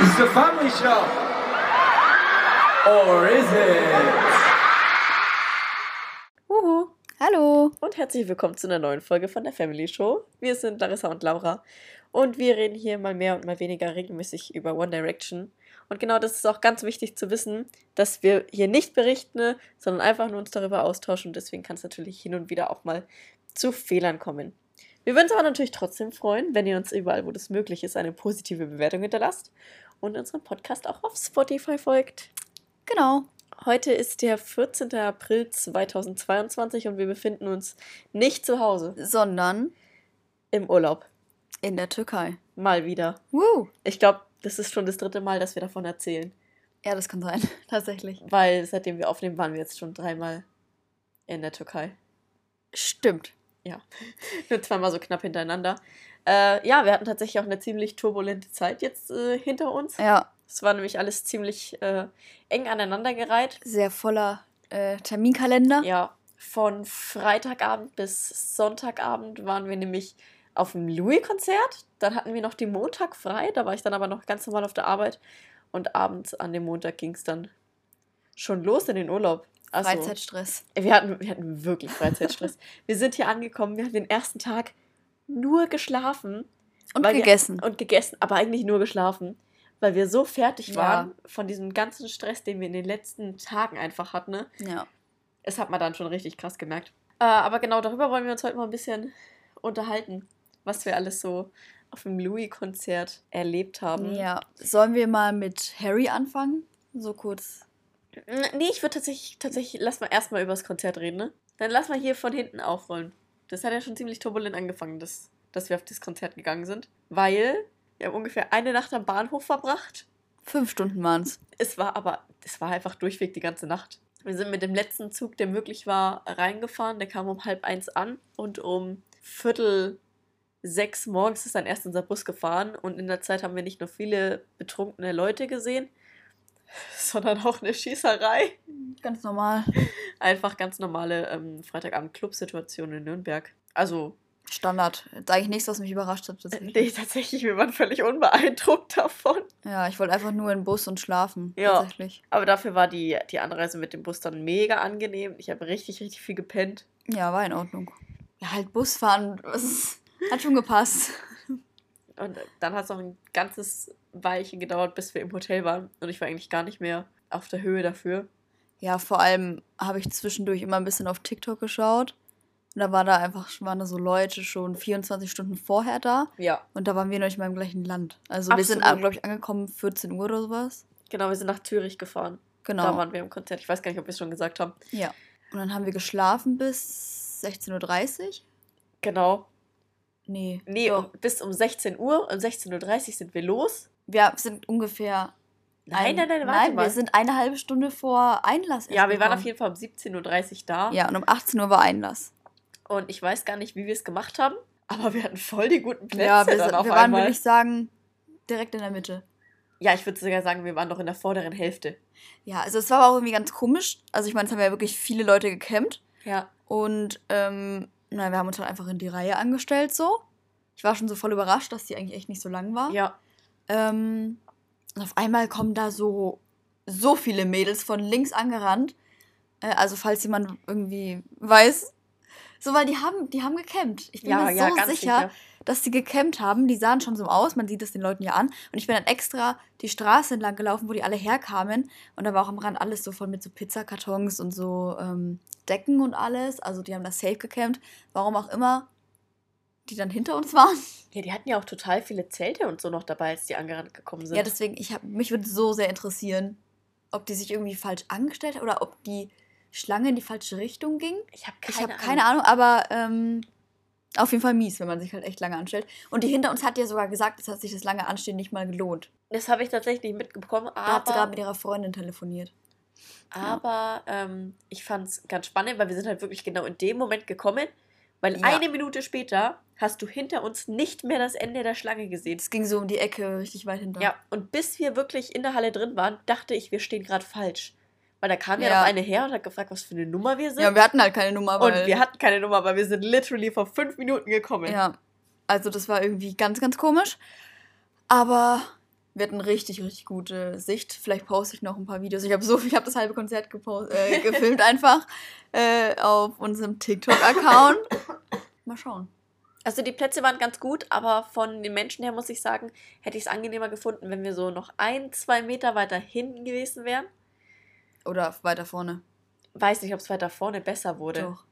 It's the family show. Or is it? Uhu. Hallo. Und herzlich willkommen zu einer neuen Folge von der Family Show. Wir sind Larissa und Laura und wir reden hier mal mehr und mal weniger regelmäßig über One Direction. Und genau das ist auch ganz wichtig zu wissen, dass wir hier nicht berichten, sondern einfach nur uns darüber austauschen. Und deswegen kann es natürlich hin und wieder auch mal zu Fehlern kommen. Wir würden uns aber natürlich trotzdem freuen, wenn ihr uns überall, wo das möglich ist, eine positive Bewertung hinterlasst und unseren Podcast auch auf Spotify folgt. Genau. Heute ist der 14. April 2022 und wir befinden uns nicht zu Hause, Sondern im Urlaub. in der Türkei. Mal wieder. Woo. Ich glaube, das ist schon das dritte Mal, dass wir davon erzählen. Ja, das kann sein. Tatsächlich. Weil seitdem wir aufnehmen, waren wir jetzt schon dreimal in der Türkei. Stimmt. Ja. Nur zweimal so knapp hintereinander. Äh, ja, wir hatten tatsächlich auch eine ziemlich turbulente Zeit jetzt äh, hinter uns. Ja, Es war nämlich alles ziemlich äh, eng aneinandergereiht. sehr voller äh, Terminkalender. Ja, von Freitagabend bis Sonntagabend waren wir nämlich auf dem Louis-Konzert. Dann hatten wir noch den Montag frei. Da war ich dann aber noch ganz normal auf der Arbeit. Und abends an dem Montag ging es dann schon los in den Urlaub. Also, Freizeitstress. Wir hatten, wir hatten wirklich Freizeitstress. wir sind hier angekommen. Wir haben den ersten Tag nur geschlafen. Und weil wir- gegessen. Und gegessen, aber eigentlich nur geschlafen. Weil wir so fertig Ja. waren von diesem ganzen Stress, den wir in den letzten Tagen einfach hatten. Ne? ja. Das hat man dann schon richtig krass gemerkt. Äh, aber genau darüber wollen wir uns heute mal ein bisschen unterhalten, was wir alles so auf dem Louis-Konzert erlebt haben. Ja. Sollen wir mal mit Harry anfangen? So kurz. Nee, ich würde tatsächlich, tatsächlich, lass mal erstmal über das Konzert reden, ne? Dann lass mal hier von hinten aufrollen. Das hat ja schon ziemlich turbulent angefangen, dass, dass wir auf das Konzert gegangen sind. Weil wir haben ungefähr eine Nacht am Bahnhof verbracht. Fünf Stunden waren's. Es war aber, es war einfach durchweg die ganze Nacht. Wir sind mit dem letzten Zug, der möglich war, reingefahren. Der kam um halb eins an und um Viertel sechs morgens ist dann erst unser Bus gefahren. Und in der Zeit haben wir nicht nur viele betrunkene Leute gesehen, sondern auch eine Schießerei. Ganz normal. Einfach ganz normale ähm, Freitagabend-Club-Situation in Nürnberg. Also, Standard. Ist eigentlich nichts, was mich überrascht hat. Tatsächlich. nee, tatsächlich, wir waren völlig unbeeindruckt davon. Ja, ich wollte einfach nur in den Bus und schlafen. Ja. Tatsächlich. Aber dafür war die, die Anreise mit dem Bus dann mega angenehm. Ich habe richtig, richtig viel gepennt. Ja, war in Ordnung. Ja, halt Busfahren. Das hat schon gepasst. Und dann hat es noch ein ganzes Weilchen gedauert, bis wir im Hotel waren. Und ich war eigentlich gar nicht mehr auf der Höhe dafür. Ja, vor allem habe ich zwischendurch immer ein bisschen auf TikTok geschaut. Und da war da einfach, waren da so Leute schon 24 Stunden vorher da. Ja. Und da waren wir noch nicht mal im gleichen Land. Also wir sind, Absolut. glaube ich, angekommen 14 Uhr oder sowas. Genau, wir sind nach Zürich gefahren. Genau. Da waren wir im Konzert. Ich weiß gar nicht, ob wir es schon gesagt haben. ja. Und dann haben wir geschlafen bis 16.30 Uhr. Genau. Nee. Nee, um, bis um 16 Uhr. Um 16.30 Uhr sind wir los. Wir sind ungefähr. Nein, ein- nein, nein, warte Nein, mal. wir sind eine halbe Stunde vor Einlass. ja, wir waren auf jeden Fall um 17.30 Uhr da. Ja, und um 18 Uhr war Einlass. Und ich weiß gar nicht, wie wir es gemacht haben. Aber wir hatten voll die guten Plätze ja, wir, dann auf wir waren, würde ich sagen, direkt in der Mitte. Ja, ich würde sogar sagen, wir waren noch in der vorderen Hälfte. Ja, also es war aber auch irgendwie ganz komisch. Also ich meine, es haben ja wirklich viele Leute gecampt. Ja. Und ähm, na, wir haben uns halt einfach in die Reihe angestellt so. Ich war schon so voll überrascht, dass die eigentlich echt nicht so lang war. Ja. Ähm, und auf einmal kommen da so, so viele Mädels von links angerannt. Äh, also falls jemand irgendwie weiß. So, weil die haben, die haben gecampt. Ich bin Ja, mir ja, so sicher, sicher. dass die gecampt haben. Die sahen schon so aus, man sieht es den Leuten ja an. Und ich bin dann extra die Straße entlang gelaufen, wo die alle herkamen. Und da war auch am Rand alles so voll mit so Pizzakartons und so ähm, Decken und alles. Also die haben das safe gecampt. Warum auch immer die dann hinter uns waren. Ja, die hatten ja auch total viele Zelte und so noch dabei, als die angerannt gekommen sind. Ja, deswegen, ich hab, mich würde so sehr interessieren, ob die sich irgendwie falsch angestellt hat oder ob die Schlange in die falsche Richtung ging. ich habe Ich keine, habe keine Ahnung, aber ähm, auf jeden Fall mies, wenn man sich halt echt lange anstellt. Und die hinter uns hat ja sogar gesagt, es hat sich das lange Anstehen nicht mal gelohnt. Das habe ich tatsächlich nicht mitbekommen, Da hat sie gerade aber, mit ihrer Freundin telefoniert. aber ähm, ich fand es ganz spannend, weil wir sind halt wirklich genau in dem Moment gekommen, weil Ja. eine Minute später hast du hinter uns nicht mehr das Ende der Schlange gesehen. Es ging so um die Ecke, richtig weit hinter. Ja, und bis wir wirklich in der Halle drin waren, dachte ich, wir stehen gerade falsch. Weil da kam ja, Ja. noch eine her und hat gefragt, was für eine Nummer wir sind. Ja, wir hatten halt keine Nummer, und weil... wir hatten keine Nummer, weil wir sind literally vor fünf Minuten gekommen. Ja, also das war irgendwie ganz, ganz komisch. Aber Wir hatten richtig, richtig gute Sicht. Vielleicht poste ich noch ein paar Videos. Ich habe so, ich habe das halbe Konzert gepost, äh, gefilmt einfach äh, auf unserem TikTok-Account. Mal schauen. Also die Plätze waren ganz gut, aber von den Menschen her muss ich sagen, hätte ich es angenehmer gefunden, wenn wir so noch ein, zwei Meter weiter hinten gewesen wären. Oder weiter vorne. Weiß nicht, ob es weiter vorne besser wurde. Doch.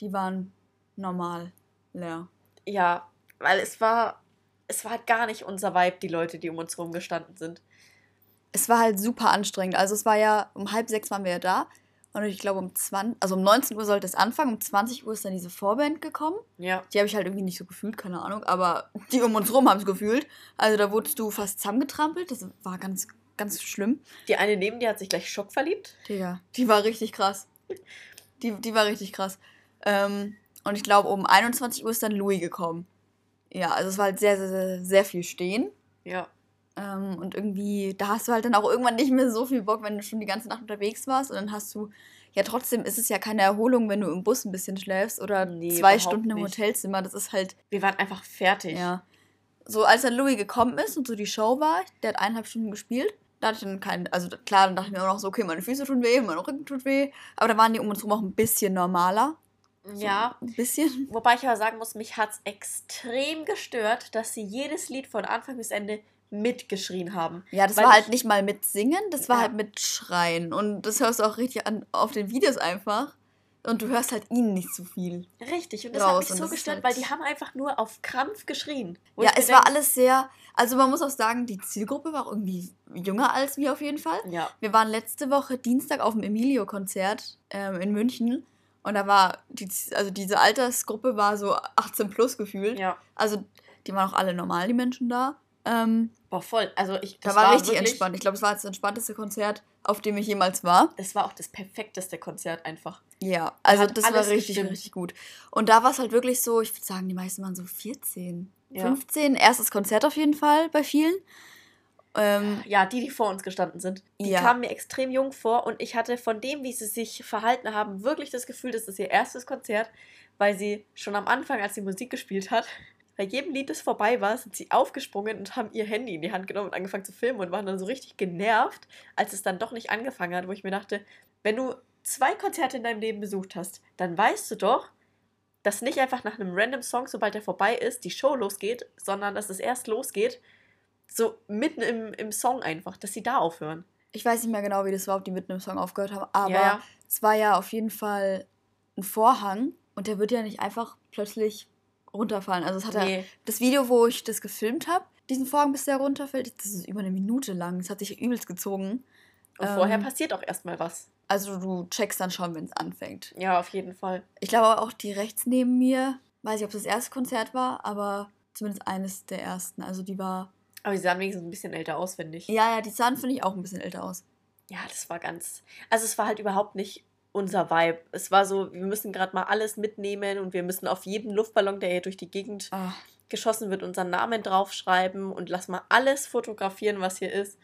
Die waren normal leer. Ja, weil es war, es war halt gar nicht unser Vibe, die Leute, die um uns herum gestanden sind. Es war halt super anstrengend. Also es war ja, um halb sechs waren wir ja da. Und ich glaube um 20, also um 19 Uhr sollte es anfangen. Um 20 Uhr ist dann diese Vorband gekommen. Ja. Die habe ich halt irgendwie nicht so gefühlt, keine Ahnung. Aber die um uns rum haben es gefühlt. Also da wurdest du fast zusammengetrampelt. Das war ganz, ganz schlimm. Die eine neben dir hat sich gleich Schock verliebt. Digga, die war richtig krass. Die, die war richtig krass. Ähm, und ich glaube, um 21 Uhr ist dann Louis gekommen. Ja, also es war halt sehr, sehr, sehr, sehr viel stehen. Ja. Ähm, und irgendwie, da hast du halt dann auch irgendwann nicht mehr so viel Bock, wenn du schon die ganze Nacht unterwegs warst. Und dann hast du, ja, trotzdem ist es ja keine Erholung, wenn du im Bus ein bisschen schläfst oder Nee, zwei Stunden im nicht. Hotelzimmer. Das ist halt, Wir waren einfach fertig. ja. So, als dann Louis gekommen ist und so die Show war, der hat eineinhalb Stunden gespielt. Da hatte ich dann keinen, also klar, dann dachte ich mir auch noch so, okay, meine Füße tun weh, mein Rücken tut weh. Aber da waren die um uns rum auch ein bisschen normaler. So Ja. Ein bisschen. Wobei ich aber sagen muss, mich hat es extrem gestört, dass sie jedes Lied von Anfang bis Ende mitgeschrien haben. Ja, das Weil war halt ich- nicht mal mit Singen, das war Ja. halt mit Schreien. Und das hörst du auch richtig an, auf den Videos einfach. Und du hörst halt ihnen nicht so viel. Richtig, und das Raus, hat mich so gestört, halt- weil die haben einfach nur auf Krampf geschrien. Ja, es war alles sehr. Also man muss auch sagen, die Zielgruppe war auch irgendwie jünger als wir auf jeden Fall. Ja, Wir waren letzte Woche Dienstag auf dem Emilio-Konzert ähm, in München. Und da war, die, also diese Altersgruppe war so 18 plus gefühlt. ja. Also die waren auch alle normal, die Menschen da. Ähm, Boah, voll. Also ich, da das war, richtig wirklich, entspannt. Ich glaube, es war das entspannteste Konzert, auf dem ich jemals war. Das war auch das perfekteste Konzert einfach. Ja, also hat das war richtig, gestimmt. richtig gut. Und da war es halt wirklich so, ich würde sagen, die meisten waren so 14, Ja. 15. Erstes Konzert auf jeden Fall bei vielen. Ähm, Ja, die, die vor uns gestanden sind, die Ja. kamen mir extrem jung vor und ich hatte von dem, wie sie sich verhalten haben, wirklich das Gefühl, das ist ihr erstes Konzert, weil sie schon am Anfang, als sie Musik gespielt hat, bei jedem Lied, das vorbei war, sind sie aufgesprungen und haben ihr Handy in die Hand genommen und angefangen zu filmen und waren dann so richtig genervt, als es dann doch nicht angefangen hat, wo ich mir dachte, wenn du zwei Konzerte in deinem Leben besucht hast, dann weißt du doch, dass nicht einfach nach einem random Song, sobald der vorbei ist, die Show losgeht, sondern dass es erst losgeht, so mitten im, im Song einfach, dass sie da aufhören. ich weiß nicht mehr genau, wie das war, ob die mitten im Song aufgehört haben, aber Ja, ja. es war ja auf jeden Fall ein Vorhang und der wird ja nicht einfach plötzlich runterfallen. Also es hat ja Nee. das Video, wo ich das gefilmt habe, diesen Vorhang, bis der runterfällt, das ist über eine Minute lang. Das hat sich übelst gezogen. Und vorher Ähm, passiert auch erstmal was. Also du checkst dann schon, wenn es anfängt. Ja, auf jeden Fall. Ich glaube auch die rechts neben mir, weiß ich, ob es das erste Konzert war, aber zumindest eines der ersten. Also die war. Aber sie sahen wenigstens ein bisschen älter aus, finde ich. Ja, ja, die sahen, finde ich, auch ein bisschen älter aus. Ja, das war ganz. Also, es war halt überhaupt nicht unser Vibe. Es war so, wir müssen gerade mal alles mitnehmen und wir müssen auf jeden Luftballon, der hier durch die Gegend Ah, geschossen wird, unseren Namen draufschreiben und lass mal alles fotografieren, was hier ist.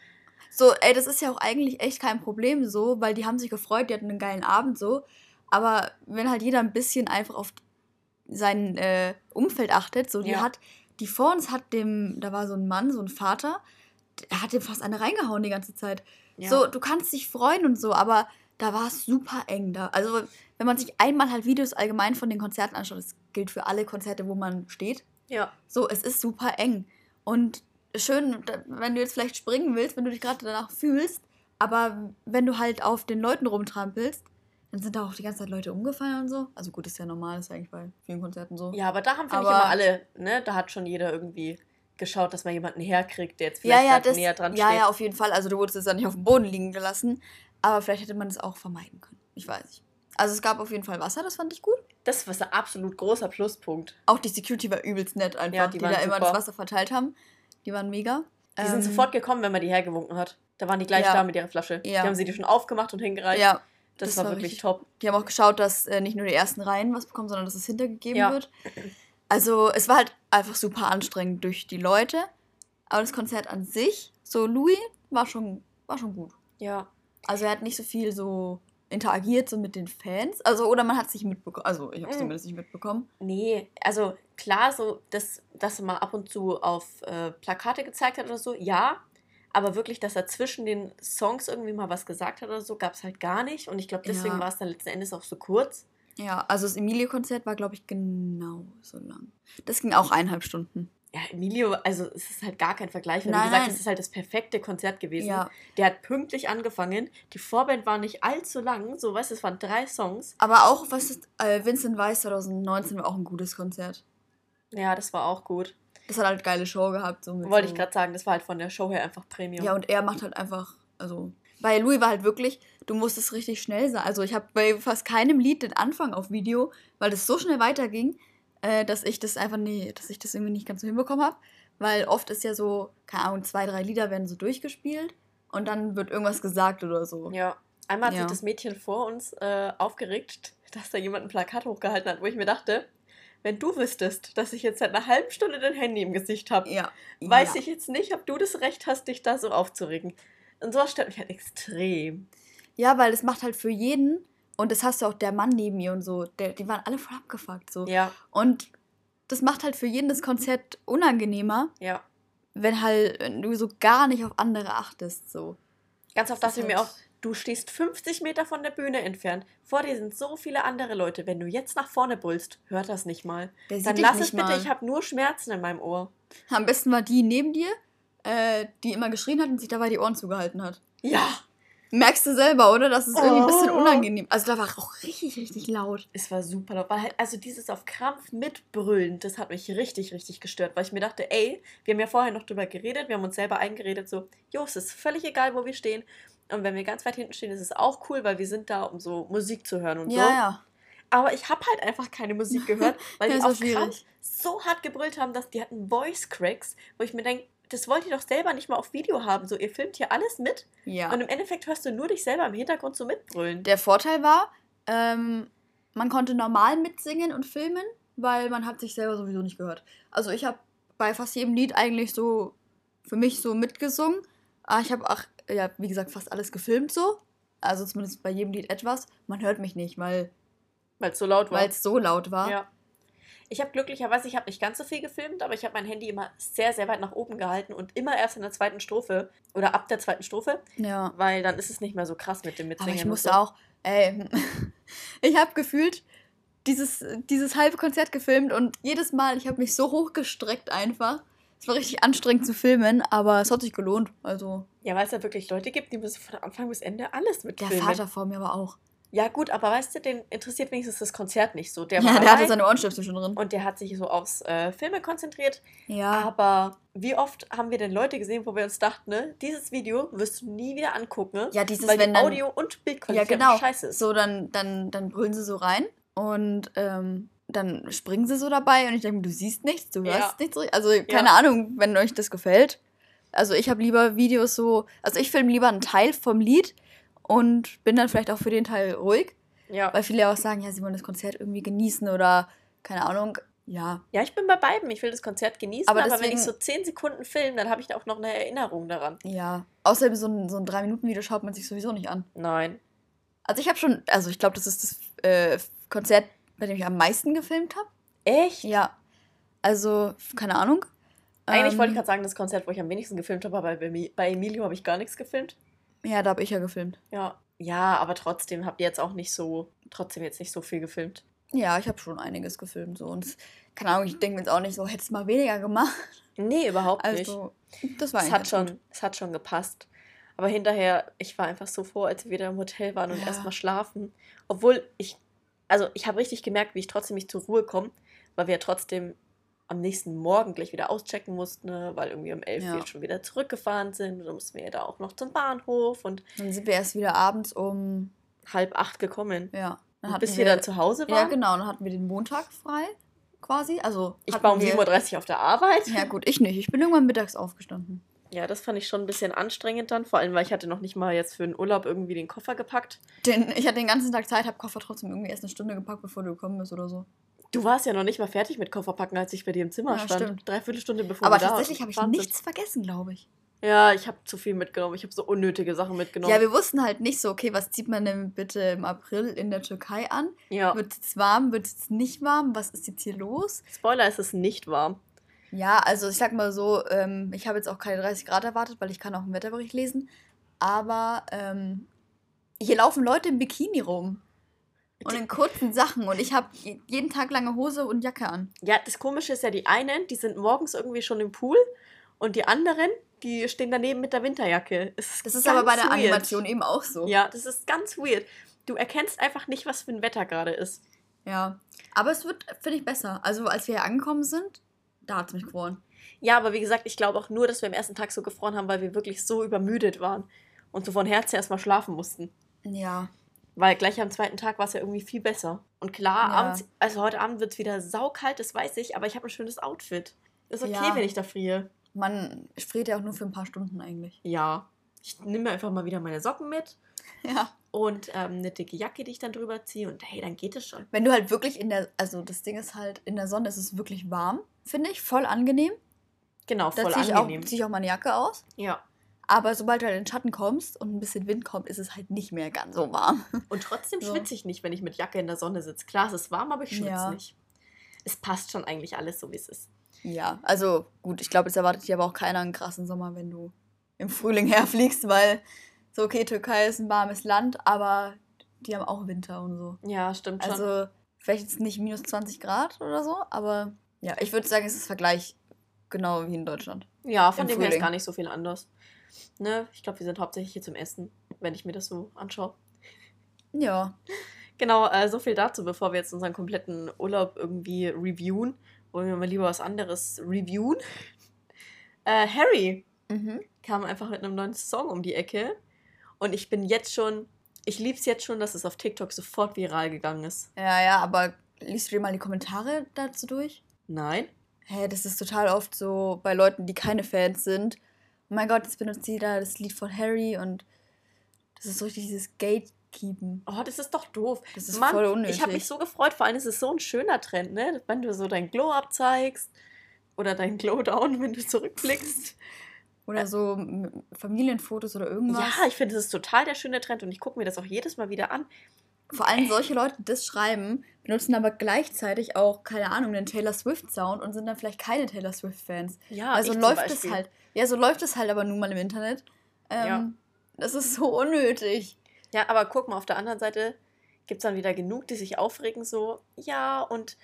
So, ey, das ist ja auch eigentlich echt kein Problem so, weil die haben sich gefreut, die hatten einen geilen Abend so. Aber wenn halt jeder ein bisschen einfach auf sein äh, Umfeld achtet, so, die Ja. hat, die vor uns hat dem, da war so ein Mann, so ein Vater, der hat dem fast eine reingehauen die ganze Zeit. Ja. So, du kannst dich freuen und so, aber da war es super eng da. Also, wenn man sich einmal halt Videos allgemein von den Konzerten anschaut, das gilt für alle Konzerte, wo man steht, ja. so, es ist super eng. Und schön, wenn du jetzt vielleicht springen willst, wenn du dich gerade danach fühlst, aber wenn du halt auf den Leuten rumtrampelst, dann sind da auch die ganze Zeit Leute umgefallen und so. Also gut, ist ja normal, ist ja eigentlich bei vielen Konzerten so. Ja, aber da haben, finde ich, immer alle, ne? Da hat schon jeder irgendwie geschaut, dass man jemanden herkriegt, der jetzt ja, vielleicht ja, grad das, näher dran ja, steht. ja, auf jeden Fall. Also du wurdest jetzt da nicht auf dem Boden liegen gelassen, aber vielleicht hätte man das auch vermeiden können. Ich weiß nicht. Also es gab auf jeden Fall Wasser, das fand ich gut. Das war ein absolut großer Pluspunkt. Auch die Security war übelst nett einfach, Ja, die, die da waren immer super. das Wasser verteilt haben. Die waren mega. Die sind Ähm, sofort gekommen, wenn man die hergewunken hat. Da waren die gleich Ja. da mit ihrer Flasche. Ja. Die haben sie die schon aufgemacht und hingereicht. Ja, das, das war, war wirklich richtig top. Die haben auch geschaut, dass äh, nicht nur die ersten Reihen was bekommen, sondern dass es hintergegeben Ja. wird. Also es war halt einfach super anstrengend durch die Leute. Aber das Konzert an sich, so Louis, war schon, war schon gut. Ja. Also er hat nicht so viel so interagiert so mit den Fans. Also, oder man hat es nicht mitbekommen. Also ich habe es Mhm. zumindest nicht mitbekommen. Nee, also klar, so, dass, dass er mal ab und zu auf äh, Plakate gezeigt hat oder so, ja. Aber wirklich, dass er zwischen den Songs irgendwie mal was gesagt hat oder so, gab es halt gar nicht. Und ich glaube, deswegen Ja. war es dann letzten Endes auch so kurz. Ja, also das Emilio-Konzert war, glaube ich, genau so lang. Das ging auch eineinhalb Stunden. Ja, Emilio, also es ist halt gar kein Vergleich. Nein, wie gesagt, nein. es ist halt das perfekte Konzert gewesen. Ja. Der hat pünktlich angefangen. Die Vorband war nicht allzu lang. So, weißt du, es waren drei Songs. Aber auch, was ist, äh, Vincent Weiss 2019 war auch ein gutes Konzert. Ja, das war auch gut. Das hat halt geile Show gehabt. So Wollte so, ich gerade sagen, das war halt von der Show her einfach Premium. Ja, und er macht halt einfach, also. Bei Louis war halt wirklich, du musstest richtig schnell sein. Also ich habe bei fast keinem Lied den Anfang auf Video, weil das so schnell weiterging, äh, dass ich das einfach nie, dass ich das irgendwie nicht ganz so hinbekommen habe. Weil oft ist ja so, keine Ahnung, zwei, drei Lieder werden so durchgespielt und dann wird irgendwas gesagt oder so. Ja. Einmal hat Ja. sich das Mädchen vor uns äh, aufgeregt, dass da jemand ein Plakat hochgehalten hat, wo ich mir dachte, wenn du wüsstest, dass ich jetzt seit einer halben Stunde dein Handy im Gesicht habe, Ja. weiß ja. ich jetzt nicht, ob du das Recht hast, dich da so aufzuregen. Und sowas stört mich halt extrem. Ja, weil das macht halt für jeden, und das hast du auch der Mann neben mir und so, der, die waren alle voll abgefuckt so. Ja, Und das macht halt für jeden das Konzert unangenehmer, ja. wenn halt wenn du so gar nicht auf andere achtest. So. Ganz oft Das dachte ich mir halt- auch, du stehst 50 Meter von der Bühne entfernt. Vor dir sind so viele andere Leute. Wenn du jetzt nach vorne brüllst, hört das nicht mal. Der Dann lass es bitte, mal. ich habe nur Schmerzen in meinem Ohr. Am besten war die neben dir, äh, die immer geschrien hat und sich dabei die Ohren zugehalten hat. Ja, Merkst du selber, oder? Das ist irgendwie ein bisschen Oh. unangenehm. Also da war auch richtig, richtig laut. es war super laut. Weil halt, also dieses auf Krampf mitbrüllen, das hat mich richtig, richtig gestört. Weil ich mir dachte, ey, wir haben ja vorher noch drüber geredet, wir haben uns selber eingeredet, so, jo, es ist völlig egal, wo wir stehen. Und wenn wir ganz weit hinten stehen, ist es auch cool, weil wir sind da, um so Musik zu hören und so. Ja, ja. Aber ich habe halt einfach keine Musik gehört, weil Ja, die auf Krampf schwierig. so hart gebrüllt haben, dass die hatten Voice Cracks, wo ich mir denke, das wollt ihr doch selber nicht mal auf Video haben. So, ihr filmt hier alles mit Ja. und im Endeffekt hörst du nur dich selber im Hintergrund so mitbrüllen. Der Vorteil war, ähm, man konnte normal mitsingen und filmen, weil man hat sich selber sowieso nicht gehört. Also ich habe bei fast jedem Lied eigentlich so für mich so mitgesungen. Aber ich habe auch, ja, wie gesagt, fast alles gefilmt so. Also zumindest bei jedem Lied etwas. Man hört mich nicht, weil Weil es so laut war. weil es so laut war. Ja. Ich habe glücklicherweise, ich habe nicht ganz so viel gefilmt, aber ich habe mein Handy immer sehr, sehr weit nach oben gehalten und immer erst in der zweiten Strophe oder ab der zweiten Strophe, ja. weil dann ist es nicht mehr so krass mit dem Aber Mitsingen. ich und musste so. auch, ey, ich habe gefühlt dieses, dieses halbe Konzert gefilmt und jedes Mal, ich habe mich so hochgestreckt einfach. Es war richtig anstrengend zu filmen, aber es hat sich gelohnt. Also Ja, weil es ja wirklich Leute gibt, die müssen von Anfang bis Ende alles der mitfilmen. Vater vor mir war auch. Ja, gut, aber weißt du, den interessiert wenigstens das Konzert nicht so. Der ja, der hatte seine Ohrenstöpsel schon drin. und der hat sich so aufs äh, Filme konzentriert. Ja, Aber wie oft haben wir denn Leute gesehen, wo wir uns dachten, ne, dieses Video wirst du nie wieder angucken, ne? ja dieses, weil wenn die dann, Audio- und ja Bildqualität genau, einfach scheiße ist. so dann, dann, dann brüllen sie so rein und ähm, dann springen sie so dabei und ich denke, du siehst nichts, du hörst Ja. nichts. Also keine Ahnung, wenn euch das gefällt. Also ich habe lieber Videos so, also ich filme lieber einen Teil vom Lied und bin dann vielleicht auch für den Teil ruhig, Ja. weil viele auch sagen, ja, sie wollen das Konzert irgendwie genießen oder keine Ahnung. Ja, ja, ich bin bei beiden. Ich will das Konzert genießen, Aber aber, wenn deswegen- ich so 10 Sekunden filme, dann habe ich auch noch eine Erinnerung daran. ja. Außerdem so ein, so ein 3-Minuten-Video schaut man sich sowieso nicht an. Nein. Also ich habe schon, also ich glaube, das ist das äh, Konzert, bei dem ich am meisten gefilmt habe. Echt? Ja. Also, keine Ahnung. Eigentlich Ähm, wollte ich gerade sagen, das Konzert, wo ich am wenigsten gefilmt habe, aber bei, bei Emilio habe ich gar nichts gefilmt. Ja, da habe ich ja gefilmt. Ja. Ja, aber trotzdem habt ihr jetzt auch nicht so, trotzdem jetzt nicht so viel gefilmt. Ja, ich habe schon einiges gefilmt. So. Und keine Ahnung, ich denke mir jetzt auch nicht so, hättest mal weniger gemacht. Nee, überhaupt nicht. Also, das war Es hat, schon, gut. es hat schon gepasst. Aber hinterher, ich war einfach so froh, als wir wieder im Hotel waren und Ja. erstmal schlafen. Obwohl ich, also ich habe richtig gemerkt, wie ich trotzdem nicht zur Ruhe komme, weil wir ja trotzdem am nächsten Morgen gleich wieder auschecken mussten, ne, weil irgendwie um 11 Ja. wir schon wieder zurückgefahren sind. Und dann mussten wir ja da auch noch zum Bahnhof und Dann sind wir erst wieder abends um, halb acht gekommen. ja. Dann bis wir dann zu Hause Ja, waren. genau. Dann hatten wir den Montag frei, quasi. Also, Ich war um wir- 7.30 Uhr auf der Arbeit. Ja, gut, ich nicht. Ich bin irgendwann mittags aufgestanden. Ja, das fand ich schon ein bisschen anstrengend dann, vor allem, weil ich hatte noch nicht mal jetzt für den Urlaub irgendwie den Koffer gepackt. Denn ich hatte den ganzen Tag Zeit, habe Koffer trotzdem irgendwie erst eine Stunde gepackt, bevor du gekommen bist oder so. Du warst ja noch nicht mal fertig mit Kofferpacken, als ich bei dir im Zimmer Ja, stand. stimmt. Dreiviertel Stunde bevor Aber tatsächlich habe ich nichts vergessen, glaube ich. Ja, ich habe zu viel mitgenommen. Ich habe so unnötige Sachen mitgenommen. Ja, wir wussten halt nicht so, okay, was zieht man denn bitte im April in der Türkei an? Ja. Wird es warm, wird es nicht warm? Was ist jetzt hier los? Spoiler, es ist nicht warm. Ja, also ich sag mal so, ähm, ich habe jetzt auch keine 30 Grad erwartet, weil ich kann auch einen Wetterbericht lesen. Aber ähm, hier laufen Leute im Bikini rum. Und in kurzen Sachen. Und ich habe jeden Tag lange Hose und Jacke an. Ja, das Komische ist ja, die einen, die sind morgens irgendwie schon im Pool und die anderen, die stehen daneben mit der Winterjacke. Es Das ist aber bei der weird. Animation eben auch so. Ja, das ist ganz weird. Du erkennst einfach nicht, was für ein Wetter gerade ist. Ja. Aber es wird, finde ich, besser. Also als wir hier angekommen sind, da hat es mich gefroren. Ja, aber wie gesagt, ich glaube auch nur, dass wir am ersten Tag so gefroren haben, weil wir wirklich so übermüdet waren und so von Herzen erstmal schlafen mussten. Ja. Weil gleich am zweiten Tag war es ja irgendwie viel besser. Und klar, Ja. abends, also heute Abend wird es wieder saukalt, das weiß ich, aber ich habe ein schönes Outfit. Ist okay, Ja. wenn ich da friere. Man friert ja auch nur für ein paar Stunden eigentlich. Ja. Ich nehme mir einfach mal wieder meine Socken mit Ja. und ähm, eine dicke Jacke, die ich dann drüber ziehe und hey, dann geht es schon. Wenn du halt wirklich in der, also das Ding ist halt, in der Sonne ist es wirklich warm, finde ich, voll angenehm. Genau, Da voll ziehe ich, auch, angenehm. zieh ich auch meine Jacke aus. Ja. Aber sobald du halt in den Schatten kommst und ein bisschen Wind kommt, ist es halt nicht mehr ganz so warm. Und trotzdem So. schwitze ich nicht, wenn ich mit Jacke in der Sonne sitze. Klar, es ist warm, aber ich schwitze Ja. nicht. Es passt schon eigentlich alles so, wie es ist. Ja, also gut, ich glaube, es erwartet dir aber auch keiner einen krassen Sommer, wenn du im Frühling herfliegst, weil so, okay, Türkei ist ein warmes Land, aber die haben auch Winter und so. Ja, stimmt schon. Also vielleicht jetzt nicht minus 20 Grad oder so, aber ja, ich würde sagen, es ist Vergleich genau wie in Deutschland. ja, von im dem her ist gar nicht so viel anders. Ne? Ich glaube, wir sind hauptsächlich hier zum Essen, wenn ich mir das so anschaue. Ja, Genau, äh, so viel dazu, bevor wir jetzt unseren kompletten Urlaub irgendwie reviewen. Wollen wir mal lieber was anderes reviewen? Äh, Harry mhm. kam einfach mit einem neuen Song um die Ecke. Und ich bin jetzt schon, ich liebe es jetzt schon, dass es auf TikTok sofort viral gegangen ist. ja, ja, aber liest du dir mal die Kommentare dazu durch? Nein? Hä, das ist total oft so bei Leuten, die keine Fans sind. Oh mein Gott, jetzt benutzt jeder das Lied von Harry und das ist so richtig dieses Gatekeepen. Oh, das ist doch doof. Das ist Mann, voll unnötig. ich habe mich so gefreut, vor allem ist es so ein schöner Trend, ne? Wenn du so dein Glow-Up zeigst oder dein Glow-Down, wenn du zurückblickst. Oder so Familienfotos oder irgendwas. Ja, ich finde, das ist total der schöne Trend und ich gucke mir das auch jedes Mal wieder an. Vor allem solche Leute, die das schreiben, benutzen aber gleichzeitig auch, keine Ahnung, den Taylor Swift-Sound und sind dann vielleicht keine Taylor Swift-Fans. Ja, also läuft es halt. Ja, so läuft es halt aber nun mal im Internet. Ähm, Ja. Das ist so unnötig. Ja, aber guck mal, auf der anderen Seite gibt es dann wieder genug, die sich aufregen, so, ja, und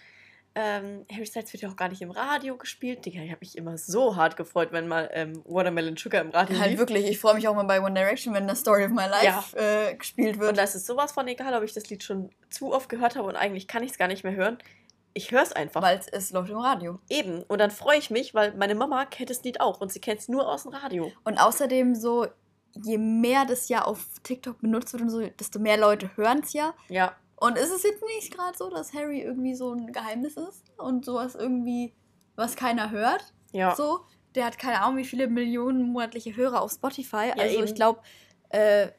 ähm, Harry Styles wird ja auch gar nicht im Radio gespielt. Digga, ich habe mich immer so hart gefreut, wenn mal ähm, Watermelon Sugar im Radio Halt lief. wirklich, ich freue mich auch mal bei One Direction, wenn das Story of My Life äh, gespielt wird. Und da ist es sowas von egal, ob ich das Lied schon zu oft gehört habe und eigentlich kann ich es gar nicht mehr hören. Ich höre es einfach. Weil es läuft im Radio. Eben. Und dann freue ich mich, weil meine Mama kennt das Lied auch und sie kennt es nur aus dem Radio. Und außerdem so, je mehr das ja auf TikTok benutzt wird und so, desto mehr Leute hören es ja. Ja. Und ist es jetzt nicht gerade so, dass Harry irgendwie so ein Geheimnis ist und sowas irgendwie, was keiner hört? Ja. So, der hat keine Ahnung, wie viele Millionen monatliche Hörer auf Spotify. also eben. ich glaube, äh,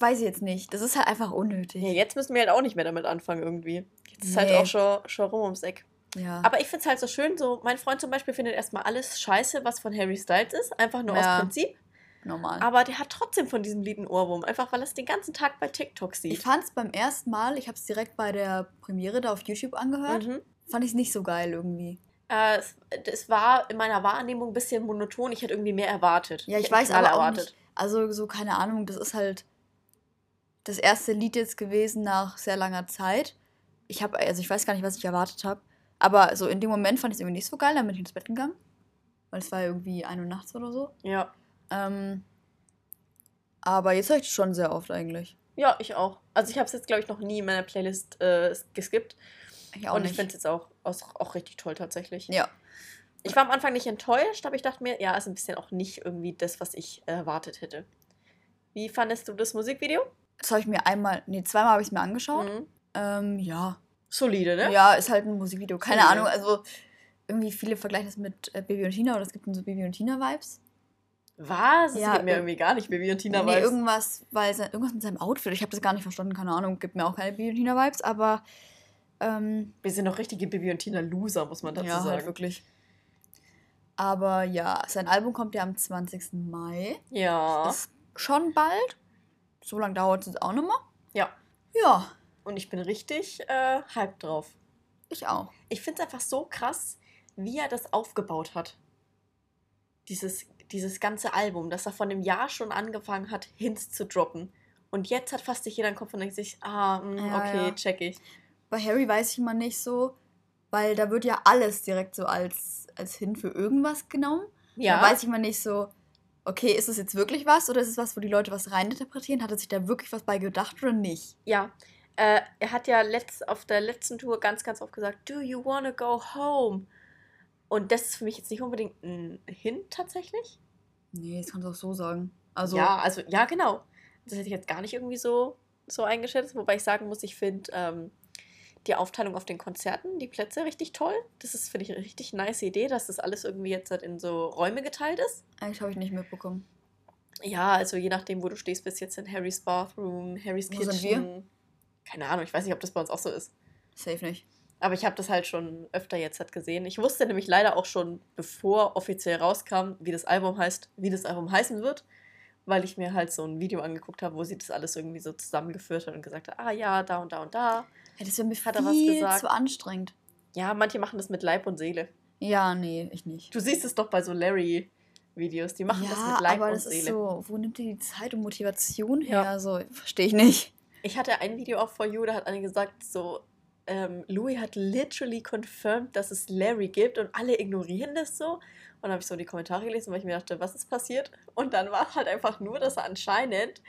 weiß ich jetzt nicht. Das ist halt einfach unnötig. ja. Jetzt müssen wir halt auch nicht mehr damit anfangen irgendwie. Jetzt ist halt Nee. auch schon, schon rum ums Eck. Ja. Aber ich finde es halt so schön, so mein Freund zum Beispiel findet erstmal alles scheiße, was von Harry Styles ist, einfach nur Ja. aus Prinzip. Normal. Aber der hat trotzdem von diesem Lied einen Ohrwurm, einfach weil er es den ganzen Tag bei TikTok ich sieht. fand es beim ersten Mal, ich habe es direkt bei der Premiere da auf YouTube angehört, Mhm. fand ich es nicht so geil irgendwie. Äh, es, es war in meiner Wahrnehmung ein bisschen monoton. Ich hätte irgendwie mehr erwartet. Ja, ich, einen weiß aber auch nicht. Also so, keine Ahnung, das ist halt das erste Lied jetzt gewesen nach sehr langer Zeit. Ich habe, also ich weiß gar nicht, was ich erwartet habe. Aber so in dem Moment fand ich es irgendwie nicht so geil, dann bin ich ins Bett gegangen. Weil es war irgendwie 1 Uhr nachts oder so. Ja. Ähm, aber jetzt höre ich die schon sehr oft eigentlich. Ja, ich auch. Also ich habe es jetzt, glaube ich, noch nie in meiner Playlist äh, geskippt. Ich auch und ich finde es jetzt auch, auch, auch richtig toll tatsächlich. ja. Ich war am Anfang nicht enttäuscht, aber ich dachte mir, ja, ist ein bisschen auch nicht irgendwie das, was ich erwartet hätte. Wie fandest du das Musikvideo? Das habe ich mir einmal, nee, zweimal habe ich es mir angeschaut. Mhm. Ähm, ja. Solide, ne? Ja, ist halt ein Musikvideo. Keine Ja. Ahnung, also irgendwie viele vergleichen das mit äh, Baby und Tina oder es gibt dann so Baby und Tina-Vibes. Was? Das Ja, gibt mir ir- irgendwie gar nicht Baby und Tina nee, Vibes. irgendwas, weil irgendwas mit seinem Outfit. Ich habe das gar nicht verstanden, keine Ahnung. Gibt mir auch keine Baby und Tina-Vibes, aber ähm, Wir sind noch richtige Baby und Tina Loser, muss man dazu ja, sagen. halt wirklich. Aber ja, sein Album kommt ja am 20. Mai. Ja. Ist schon bald. So lange dauert es jetzt auch nochmal. Ja. Ja, Und ich bin richtig äh, hyped drauf. ich auch. Ich finde es einfach so krass, wie er das aufgebaut hat. Dieses, dieses ganze Album, dass er von einem Jahr schon angefangen hat, Hints zu droppen. Und jetzt hat fast nicht jeder einen Kopf und denkt sich, ah, mh, Ja, okay, ja. check ich. Bei Harry weiß ich immer nicht so, weil da wird ja alles direkt so als, als Hin für irgendwas genommen. Ja, Da weiß ich immer nicht so, okay, ist es jetzt wirklich was oder ist es was, wo die Leute was reininterpretieren? Hat er sich da wirklich was bei gedacht oder nicht? ja. Äh, er hat ja letzt, auf der letzten Tour ganz, ganz oft gesagt, do you wanna go home? Und das ist für mich jetzt nicht unbedingt ein Hint tatsächlich. Nee, das kannst du auch so sagen. Also, ja, also, ja, genau. Das hätte ich jetzt gar nicht irgendwie so, so eingeschätzt, wobei ich sagen muss, ich finde ähm, die Aufteilung auf den Konzerten, die Plätze richtig toll. Das ist, finde ich, eine richtig nice Idee, dass das alles irgendwie jetzt halt in so Räume geteilt ist. eigentlich habe ich nicht mitbekommen. Ja, also je nachdem, wo du stehst, bist jetzt in Harrys Bathroom, Harrys Wo Kitchen. sind wir? Keine Ahnung, ich weiß nicht, ob das bei uns auch so ist. Safe nicht. Aber ich habe das halt schon öfter jetzt halt gesehen. Ich wusste nämlich leider auch schon, bevor offiziell rauskam, wie das Album heißt, wie das Album heißen wird, weil ich mir halt so ein Video angeguckt habe, wo sie das alles irgendwie so zusammengeführt hat und gesagt hat, ah ja, da und da und da. Ja, das wäre mir Hat viel gesagt? zu anstrengend. Ja, manche machen das mit Leib und Seele. Ja, nee, ich nicht. Du siehst es doch bei so Larry-Videos, die machen ja, das mit Leib aber und das ist Seele. so, wo nimmt ihr die Zeit und Motivation Ja. her? So, verstehe ich nicht. Ich hatte ein Video auf For You, da hat eine gesagt, so, ähm, Louis hat literally confirmed, dass es Larry gibt und alle ignorieren das so. Und dann habe ich so die Kommentare gelesen, weil ich mir dachte, was ist passiert? Und dann war halt einfach nur, dass er anscheinend,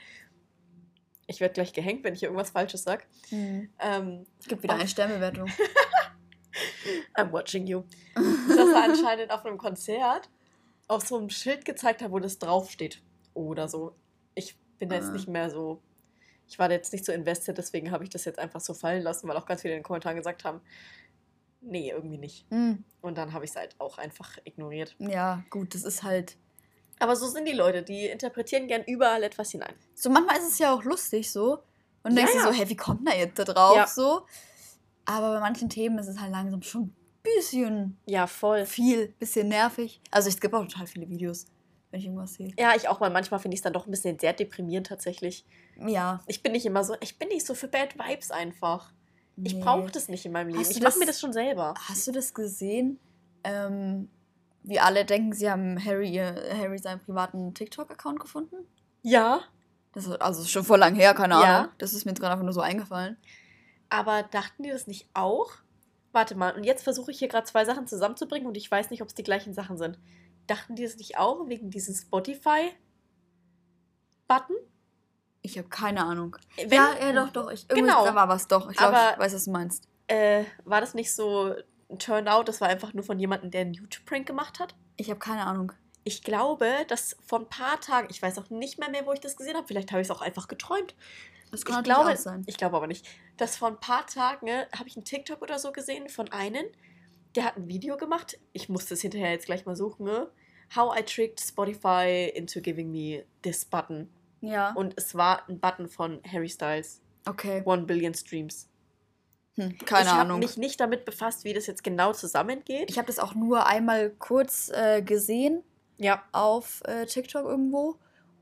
ich werde gleich gehängt, wenn ich hier irgendwas Falsches sage, ähm, Es gibt wieder auf- eine Sternbewertung. I'm watching you, dass er anscheinend auf einem Konzert auf so einem Schild gezeigt hat, wo das draufsteht. Oder so. Ich bin da jetzt Ah. nicht mehr so. Ich war da jetzt nicht so invested, deswegen habe ich das jetzt einfach so fallen lassen, weil auch ganz viele in den Kommentaren gesagt haben, nee, irgendwie nicht. Hm, Und dann habe ich es halt auch einfach ignoriert. ja, gut, das ist halt. Aber so sind die Leute, die interpretieren gern überall etwas hinein. So, manchmal ist es ja auch lustig so. Und denkst ja. du so, hey, wie kommt da jetzt da drauf? Ja. So. Aber bei manchen Themen ist es halt langsam schon ein bisschen Ja, voll. viel, bisschen nervig. Also es gibt auch total viele Videos, wenn ich irgendwas sehe. Ja, ich auch, weil manchmal finde ich es dann doch ein bisschen sehr deprimierend tatsächlich. Ja. Ich bin nicht immer so, ich bin nicht so für Bad Vibes einfach. Ich nee. brauche das nicht in meinem Leben. Hast Ich mache mir das schon selber. Hast du das gesehen? Ähm, wie alle denken, sie haben Harry, Harry seinen privaten TikTok-Account gefunden? Ja. Das ist also schon vor lang her, keine Ja. Ahnung. Das ist mir jetzt gerade einfach nur so eingefallen. Aber dachten die das nicht auch? Warte mal, und jetzt versuche ich hier gerade zwei Sachen zusammenzubringen und ich weiß nicht, ob es die gleichen Sachen sind. Dachten die das nicht auch wegen diesem Spotify-Button? Ich habe keine Ahnung. Wenn- ja, ja, doch, doch. Ich, Genau. Da war was doch. Ich glaube, Aber- ich weiß, was du meinst. Äh, war das nicht so ein Turnout? Das war einfach nur von jemandem, der einen YouTube-Prank gemacht hat? Ich habe keine Ahnung. Ich glaube, dass vor ein paar Tagen, ich weiß auch nicht mehr, mehr wo ich das gesehen habe, vielleicht habe ich es auch einfach geträumt. Das Ich kann natürlich glaube, auch sein. ich glaube aber nicht, dass vor ein paar Tagen ne, habe ich einen TikTok oder so gesehen von einem, der hat ein Video gemacht. Ich musste es hinterher jetzt gleich mal suchen. Ne? How I tricked Spotify into giving me this button. Ja. Und es war ein Button von Harry Styles. Okay. One Billion Streams. Hm, keine ich habe Ahnung. mich nicht damit befasst, wie das jetzt genau zusammengeht. Ich habe das auch nur einmal kurz äh, gesehen ja, auf äh, TikTok irgendwo.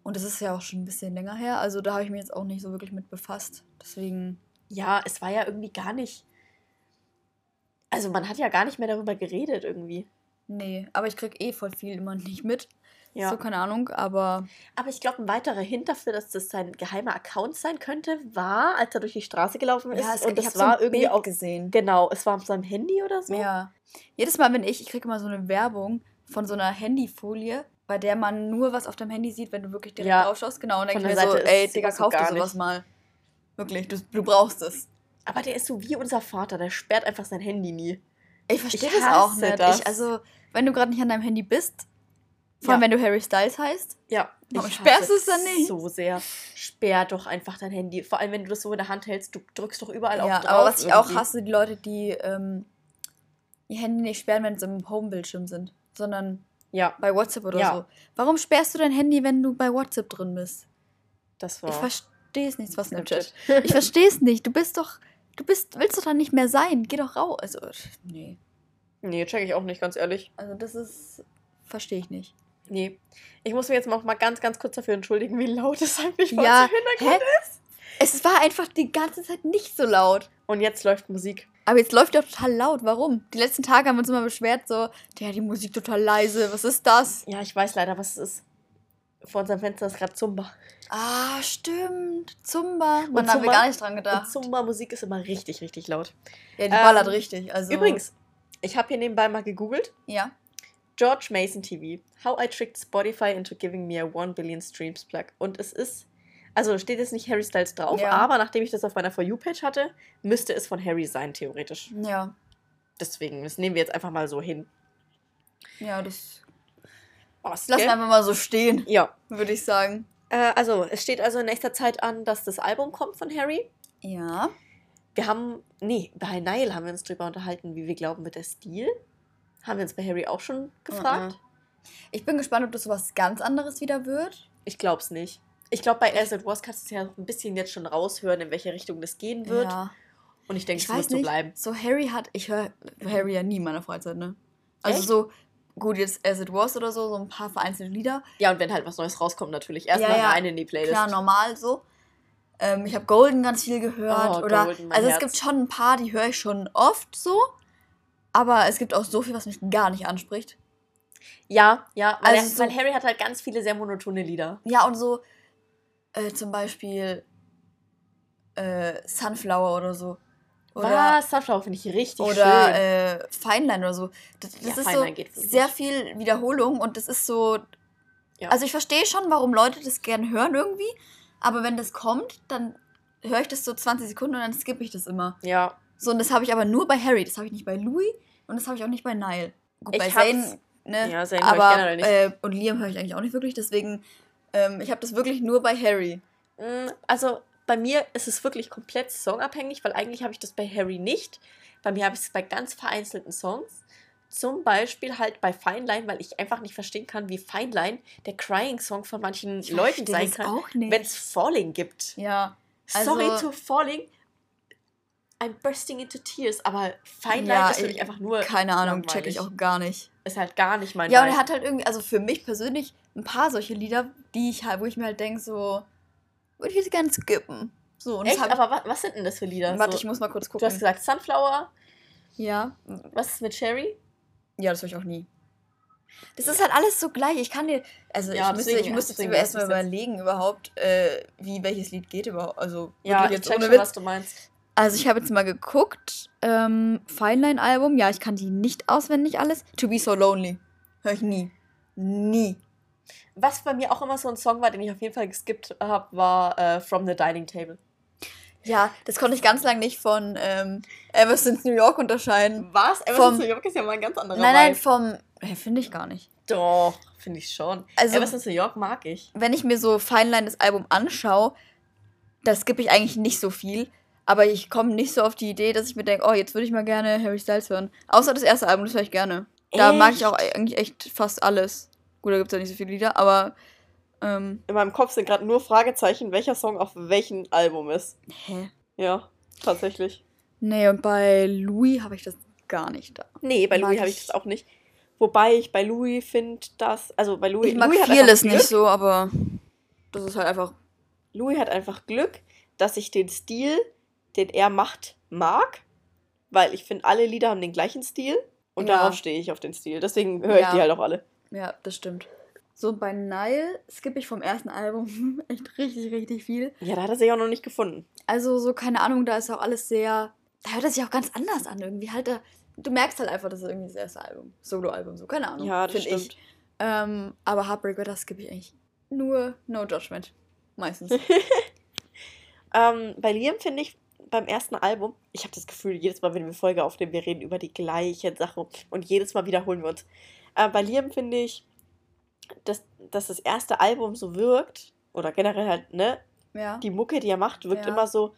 Und das ist ja auch schon ein bisschen länger her. Also da habe ich mich jetzt auch nicht so wirklich mit befasst. Deswegen. ja, es war ja irgendwie gar nicht. Also man hat ja gar nicht mehr darüber geredet irgendwie. Nee, aber ich krieg eh voll viel immer nicht mit. Ja. So, keine Ahnung, aber Aber ich glaube, ein weiterer Hint dafür, dass das sein geheimer Account sein könnte, war, als er durch die Straße gelaufen ist. ja, es, und ich das war so irgendwie Bild auch. gesehen. Genau, es war auf seinem Handy oder so. Ja. Jedes Mal, wenn ich, ich kriege immer so eine Werbung von so einer Handyfolie, bei der man nur was auf deinem Handy sieht, wenn du wirklich direkt Ja. draufschaust. Genau, und dann denke ich mir so, ey, Digga, kauf dir sowas nicht. mal. Wirklich, du, du brauchst es. Aber der ist so wie unser Vater, der sperrt einfach sein Handy nie. Ich verstehe das auch nicht. das. Ich, also, wenn du gerade nicht an deinem Handy bist, vor allem Ja. wenn du Harry Styles heißt, Ja. Warum ich sperrst es dann nicht? So sehr. Sperr doch einfach dein Handy. Vor allem, wenn du das so in der Hand hältst, du drückst doch überall auf ja, drauf. aber was ich auch irgendwie. hasse, die Leute, die ähm, ihr Handy nicht sperren, wenn sie im Home-Bildschirm sind, sondern Ja, bei WhatsApp oder Ja. so. Warum sperrst du dein Handy, wenn du bei WhatsApp drin bist? das war. Ich verstehe es nicht, was Snapchat. Snapchat. Ich verstehe es nicht. Du bist doch, du bist, willst doch da nicht mehr sein. Geh doch raus. Also, nee. Nee, check ich auch nicht, ganz ehrlich. Also das ist, verstehe ich nicht. Nee. Ich muss mich jetzt noch mal ganz, ganz kurz dafür entschuldigen, wie laut es eigentlich bei Ja, uns im Hintergrund hä? Es war einfach die ganze Zeit nicht so laut. Und jetzt läuft Musik. Aber jetzt läuft die auch total laut. Warum? Die letzten Tage haben wir uns immer beschwert, so, der die Musik total leise. Was ist das? Ja, ich weiß leider, was es ist. Vor unserem Fenster ist gerade Zumba. Ah, stimmt. Zumba. Man, haben wir gar nicht dran gedacht. Zumba-Musik ist immer richtig, richtig laut. Ja, die Ähm, ballert richtig. Also, Übrigens, ich habe hier nebenbei mal gegoogelt. Ja. George Mason TV. How I tricked Spotify into giving me a 1 billion streams plug. Und es ist, also steht jetzt nicht Harry Styles drauf, Ja. aber nachdem ich das auf meiner For You-Page hatte, müsste es von Harry sein, theoretisch. Ja. Deswegen, das nehmen wir jetzt einfach mal so hin. Ja, das Was, lassen wir einfach mal so stehen, Ja. würde ich sagen. Äh, also, es steht also in nächster Zeit an, dass das Album kommt von Harry. Ja. Wir haben, nee, bei Nile haben wir uns drüber unterhalten, wie wir glauben, mit der Stil. Haben wir uns bei Harry auch schon gefragt? Ich bin gespannt, ob das sowas ganz anderes wieder wird. Ich glaube es nicht. Ich glaube, bei As It Was kannst du ja ein bisschen jetzt schon raushören, in welche Richtung das gehen wird. Ja. Und ich denke, es wird so bleiben. So Harry hat, ich höre Harry ja nie in meiner Freizeit, ne? Also Echt? so, gut, jetzt As It Was oder so, so ein paar vereinzelte Lieder. Ja, und wenn halt was Neues rauskommt, natürlich. Erstmal Ja, ja. rein in die Playlist. Klar, normal so. Ähm, ich habe Golden ganz viel gehört. Oh, oder, Golden, also es Herz. gibt schon ein paar, die höre ich schon oft so. Aber es gibt auch so viel, was mich gar nicht anspricht. Ja, ja, weil, Also er, so- weil Harry hat halt ganz viele sehr monotone Lieder. Ja, und so äh, zum Beispiel äh, Sunflower oder so. Oder, Was? Sunflower finde ich richtig oder schön. äh, Feinlein oder so. Das, das Ja, ist so Feinlein geht für mich. sehr viel Wiederholung und das ist so. Ja. Also ich verstehe schon, warum Leute das gerne hören irgendwie. Aber wenn das kommt, dann höre ich das so 20 Sekunden und dann skippe ich das immer. ja, So, und das habe ich aber nur bei Harry. Das habe ich nicht bei Louis und das habe ich auch nicht bei Nile. Gut, Ich bei Zayn, ne? Ja, Zayn höre ich aber, generell nicht. Äh, und Liam höre ich eigentlich auch nicht wirklich. Deswegen, ähm, ich habe das wirklich nur bei Harry. Mm, Also bei mir ist es wirklich komplett songabhängig, weil eigentlich habe ich das bei Harry nicht. Bei mir habe ich es bei ganz vereinzelten Songs. Zum Beispiel halt bei Fine Line, weil ich einfach nicht verstehen kann, wie Fine Line der Crying-Song von manchen Ich Leuten sein kann, wenn es Falling gibt. Ja. Also- Sorry to Falling. I'm bursting into tears, aber Fine Line Ja, ist für ich- mich einfach nur. Keine Ahnung, langweilig. check ich auch gar nicht. Ist halt gar nicht mein Ja, und er hat halt irgendwie, also für mich persönlich, ein paar solche Lieder, die ich halt, wo ich mir halt denke, so, würde ich jetzt gerne skippen. So, und Echt? Aber wa was sind denn das für Lieder? warte, so, ich muss mal kurz du gucken. hast gesagt Sunflower. ja. Was ist mit Cherry? Ja, das höre ich auch nie. Das ist halt alles so gleich. Ich kann dir, also Ja, ich müsste, deswegen- ich müsste jetzt deswegen über- erstmal jetzt. überlegen überhaupt, äh, wie welches Lied geht überhaupt. Also Ja, wirklich ich ohne schon, Witz. was du meinst. Also ich habe jetzt mal geguckt, ähm, Feinline Album, ja, ich kann die nicht auswendig alles. To Be So Lonely, höre ich nie. Nie. Was bei mir auch immer so ein Song war, den ich auf jeden Fall geskippt habe, war äh, From the Dining Table. Ja, das konnte ich ganz lange nicht von ähm, Ever Since New York unterscheiden. Was? Ever Since New York ist ja mal ein ganz anderer Nein, nein, vom, äh, finde ich gar nicht. Doch, finde ich schon. Also- Ever Since New York mag ich. Wenn ich mir so Feinline das Album anschaue, da skippe ich eigentlich nicht so viel. Aber ich komme nicht so auf die Idee, dass ich mir denke, oh, jetzt würde ich mal gerne Harry Styles hören. Außer das erste Album, das höre ich gerne. Da mag ich Echt? auch eigentlich echt fast alles. Gut, da gibt es ja nicht so viele Lieder, aber ähm, In meinem Kopf sind gerade nur Fragezeichen, welcher Song auf welchem Album ist. hä? Ja, tatsächlich. Nee, und bei Louis habe ich das gar nicht da. Nee, bei Mag Louis habe ich das auch nicht. Wobei ich bei Louis finde, dass. Also bei Louis. Ich mag Louis Glück. nicht so, aber das ist halt einfach. Louis hat einfach Glück, dass ich den Stil, den er macht, mag. Weil ich finde, alle Lieder haben den gleichen Stil. Und Ja. darauf stehe ich auf den Stil. Deswegen höre ich Ja. die halt auch alle. Ja, das stimmt. So, bei Nile skippe ich vom ersten Album echt richtig, richtig viel. Ja, da hat er sich auch noch nicht gefunden. Also, so, keine Ahnung, da ist auch alles sehr. Da hört es sich auch ganz anders an irgendwie. Halt, da, du merkst halt einfach, das ist irgendwie das erste Album. Solo-Album, so, keine Ahnung. Ja, das stimmt. Ich. Ähm, aber Heartbreak Weather skippe ich eigentlich nur No Judgment. Meistens. Ähm, bei Liam finde ich beim ersten Album, ich habe das Gefühl, jedes Mal, wenn wir eine Folge aufnehmen, wir reden über die gleiche Sache und jedes Mal wiederholen wir uns. Äh, bei Liam finde ich, dass, dass das erste Album so wirkt, oder generell halt, ne, ja. die Mucke, die er macht, wirkt Ja. immer so,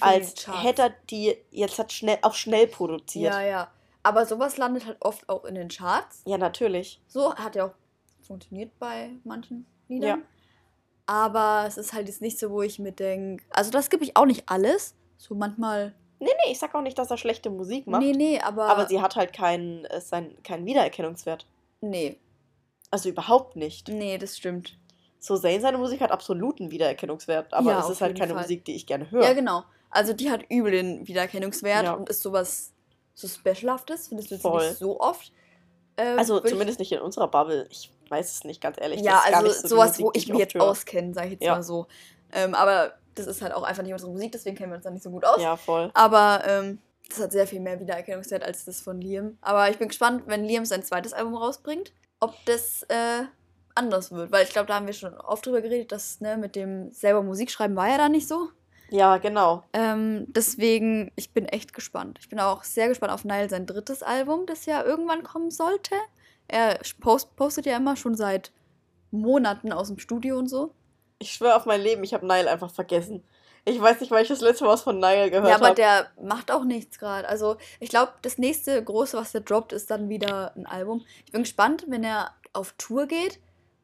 als hätte er die jetzt hat schnell, auch schnell produziert. Ja, ja. Aber sowas landet halt oft auch in den Charts. Ja, natürlich. So hat ja auch funktioniert bei manchen Liedern. Ja. Aber es ist halt jetzt nicht so, wo ich mir denke. Also, das gebe ich auch nicht alles. So manchmal. Nee, nee, ich sag auch nicht, dass er schlechte Musik macht. Nee, nee, aber. Aber sie hat halt keinen, äh, sein, keinen Wiedererkennungswert. Nee, Also überhaupt nicht. nee, das stimmt. So, Zayn, seine Musik hat absoluten Wiedererkennungswert, aber Ja, es ist halt keine Fall. Musik, die ich gerne höre. Ja, genau. Also die hat übel den Wiedererkennungswert Ja. und ist sowas so Specialhaftes. Findest du jetzt Voll. nicht so oft? Ähm, Also zumindest nicht in unserer Bubble. Ich weiß es nicht, ganz ehrlich. Ja, also so sowas, Musik, wo ich mich jetzt höre. auskenne, sage ich jetzt Ja. mal so. Ähm, aber das ist halt auch einfach nicht unsere Musik, deswegen kennen wir uns da nicht so gut aus. Ja, voll. Aber ähm, das hat sehr viel mehr Wiedererkennungswert als das von Liam. Aber ich bin gespannt, wenn Liam sein zweites Album rausbringt, ob das äh, anders wird. Weil ich glaube, da haben wir schon oft drüber geredet, dass ne, mit dem selber Musik schreiben war ja da nicht so. Ja, genau. Ähm, deswegen, ich bin echt gespannt. Ich bin auch sehr gespannt auf Nile, sein drittes Album, das ja irgendwann kommen sollte. Er post, postet ja immer schon seit Monaten aus dem Studio und so. Ich schwöre auf mein Leben, ich habe Nile einfach vergessen. Ich weiß nicht, weil ich das letzte Mal was von Nile gehört ja, habe. aber der macht auch nichts gerade. Also, ich glaube, das nächste große, was der droppt, ist dann wieder ein Album. Ich bin gespannt, wenn er auf Tour geht,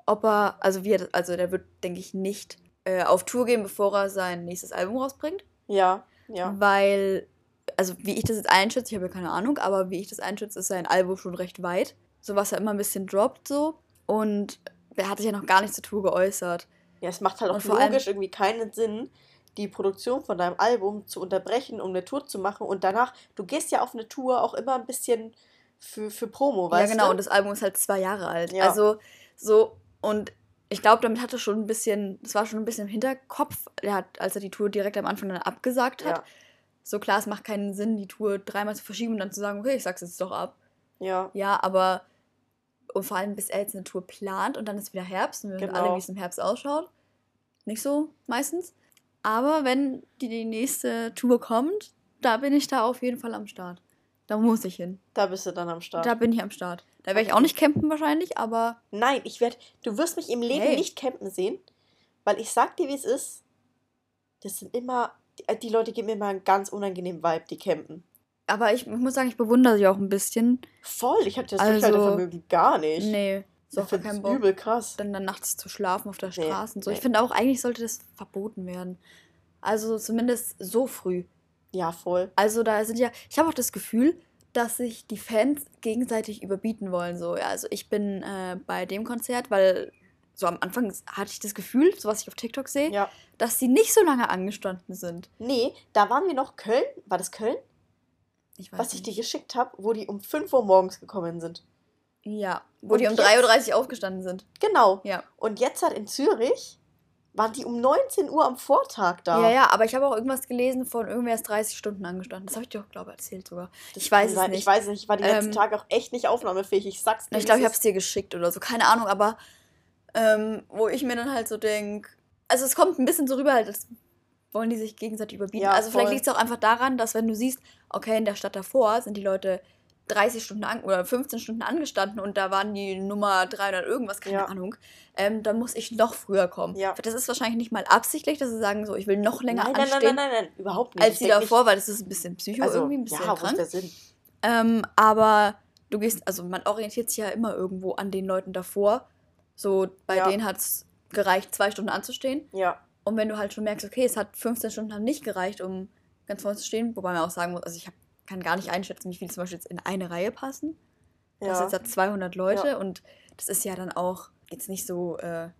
ob er, also wie er, das- also der wird, denke ich, nicht äh, auf Tour gehen, bevor er sein nächstes Album rausbringt. Ja, ja. Weil, also wie ich das jetzt einschätze, ich habe ja keine Ahnung, aber wie ich das einschätze, ist sein Album schon recht weit. So was er immer ein bisschen droppt so. Und er hat sich ja noch gar nicht zur Tour geäußert. Ja, es macht halt auch vor allem- logisch irgendwie keinen Sinn, die Produktion von deinem Album zu unterbrechen, um eine Tour zu machen. Und danach, du gehst ja auf eine Tour auch immer ein bisschen für, für Promo, weißt ja, genau, du? und das Album ist halt zwei Jahre alt. Ja. Also so, und ich glaube, damit hatte schon ein bisschen, das war schon ein bisschen im Hinterkopf, er hat, als er die Tour direkt am Anfang dann abgesagt hat. Ja. So klar, es macht keinen Sinn, die Tour dreimal zu verschieben und dann zu sagen, okay, ich sag's jetzt doch ab. Ja, Ja, aber und vor allem, bis er jetzt eine Tour plant und dann ist wieder Herbst und wir wissen Genau. alle, wie es im Herbst ausschaut. Nicht so meistens. Aber wenn die, die nächste Tour kommt, da bin ich da auf jeden Fall am Start. Da muss ich hin. da bist du dann am Start. Da bin ich am Start. Da werde ich auch nicht campen wahrscheinlich, aber Nein, ich werde, du wirst mich im Leben Hey. nicht campen sehen, weil ich sag dir, wie es ist. Das sind immer, die, die Leute geben mir immer einen ganz unangenehmen Vibe, die campen. aber ich, ich muss sagen, ich bewundere sie auch ein bisschen. Voll, ich habe das Also- Durchhaltevermögen gar nicht. Nee, ich so finde kein Bock. übel krass. Dann, dann nachts zu schlafen auf der Nee, Straße und so. Ich nee. finde auch, eigentlich sollte das verboten werden. Also zumindest so früh. Ja, voll. Also da sind ja, ich habe auch das Gefühl, dass sich die Fans gegenseitig überbieten wollen. So, ja, also ich bin äh, bei dem Konzert, weil so am Anfang hatte ich das Gefühl, so was ich auf TikTok sehe, Ja. dass sie nicht so lange angestanden sind. Nee, da waren wir noch Köln. War das Köln? Ich Was ich dir nicht. geschickt habe, wo die um 5 Uhr morgens gekommen sind. Ja, wo Und die um jetzt- 3.30 Uhr aufgestanden sind. Genau. Ja. Und jetzt halt in Zürich waren die um 19 Uhr am Vortag da. Ja, ja, aber ich habe auch irgendwas gelesen von irgendwer ist 30 Stunden angestanden. Das habe ich dir auch, glaube ich, erzählt sogar. Das ich weiß es sein. nicht. Ich weiß es nicht. Ich war die letzten Ähm, Tage auch echt nicht aufnahmefähig. Ich sag's dir. Ich glaube, ich habe es dir geschickt oder so. Keine Ahnung, aber ähm, wo ich mir dann halt so denke, also es kommt ein bisschen so rüber, halt, das wollen die sich gegenseitig überbieten. Ja, also vielleicht voll. liegt es auch einfach daran, dass wenn du siehst, okay, in der Stadt davor sind die Leute 30 Stunden an, oder 15 Stunden angestanden und da waren die Nummer 300 irgendwas, keine Ja. Ahnung, ähm, dann muss ich noch früher kommen. Ja. Das ist wahrscheinlich nicht mal absichtlich, dass sie sagen so, ich will noch länger Nein, nein, nein, anstehen nein, nein, nein, überhaupt nicht. als denk davor, weil das ist ein bisschen psycho also, irgendwie, ein bisschen ja, krank. der Sinn? Ähm, aber du gehst, also man orientiert sich ja immer irgendwo an den Leuten davor. So, bei Ja. denen hat es gereicht, zwei Stunden anzustehen. Ja, Und wenn du halt schon merkst, okay, es hat 15 Stunden haben nicht gereicht, um ganz vorne zu stehen, wobei man auch sagen muss, also ich hab, kann gar nicht einschätzen, wie viele zum Beispiel jetzt in eine Reihe passen. Das ja. sind jetzt 200 Leute Ja. und das ist ja dann auch jetzt nicht so, äh,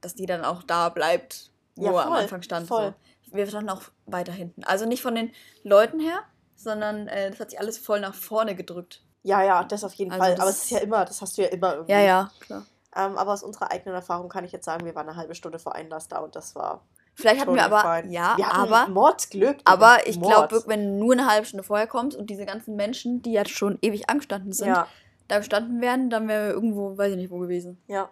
dass die dann auch da bleibt, wo Ja, er am voll, Anfang stand. voll. So. Wir standen auch weiter hinten. Also nicht von den Leuten her, sondern äh, das hat sich alles voll nach vorne gedrückt. ja, ja, das auf jeden Also Fall. Aber es ist ja immer, das hast du ja immer irgendwie. Ja, ja, klar. Ähm, aber aus unserer eigenen Erfahrung kann ich jetzt sagen, wir waren eine halbe Stunde vor Einlass da und das war Vielleicht hatten wir aber, fine. ja, wir aber, Mordsglück. aber ich glaube, wenn du nur eine halbe Stunde vorher kommst und diese ganzen Menschen, die jetzt schon ewig angestanden sind, Ja, da gestanden wären, dann wären wir irgendwo, weiß ich nicht, wo gewesen. ja.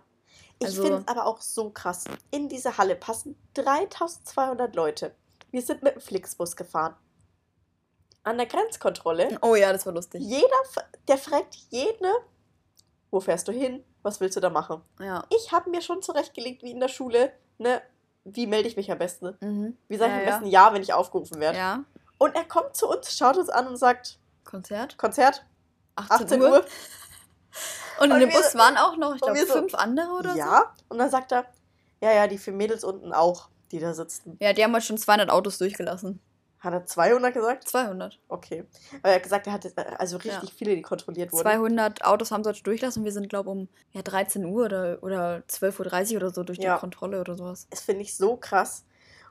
Ich Also- finde es aber auch so krass. In diese Halle passen 3200 Leute. Wir sind mit dem Flixbus gefahren. An der Grenzkontrolle. Oh ja, das war lustig. Jeder, der fragt jeden, wo fährst du hin? Was willst du da machen? Ja. Ich habe mir schon zurechtgelegt, wie in der Schule, ne? Wie melde ich mich am besten? Mhm. Wie sage ich Ja, am ja. besten Ja, wenn ich aufgerufen werde? Ja. Und er kommt zu uns, schaut uns an und sagt, Konzert. Konzert, 18, 18 Uhr. Uhr. Und in Und dem wir Bus waren auch noch, ich glaube, wir so- fünf andere oder so. Ja. Und dann sagt er, ja, ja, die vier Mädels unten auch, die da sitzen. Ja, die haben halt schon 200 Autos durchgelassen. Hat er 200 gesagt? 200. Okay. Aber er hat gesagt, er hatte äh, also richtig Ja. viele, die kontrolliert wurden. 200 Autos haben sie und wir sind, glaube ich, um ja, 13 Uhr oder, oder 12.30 Uhr oder so durch Ja. die Kontrolle oder sowas. Das finde ich so krass.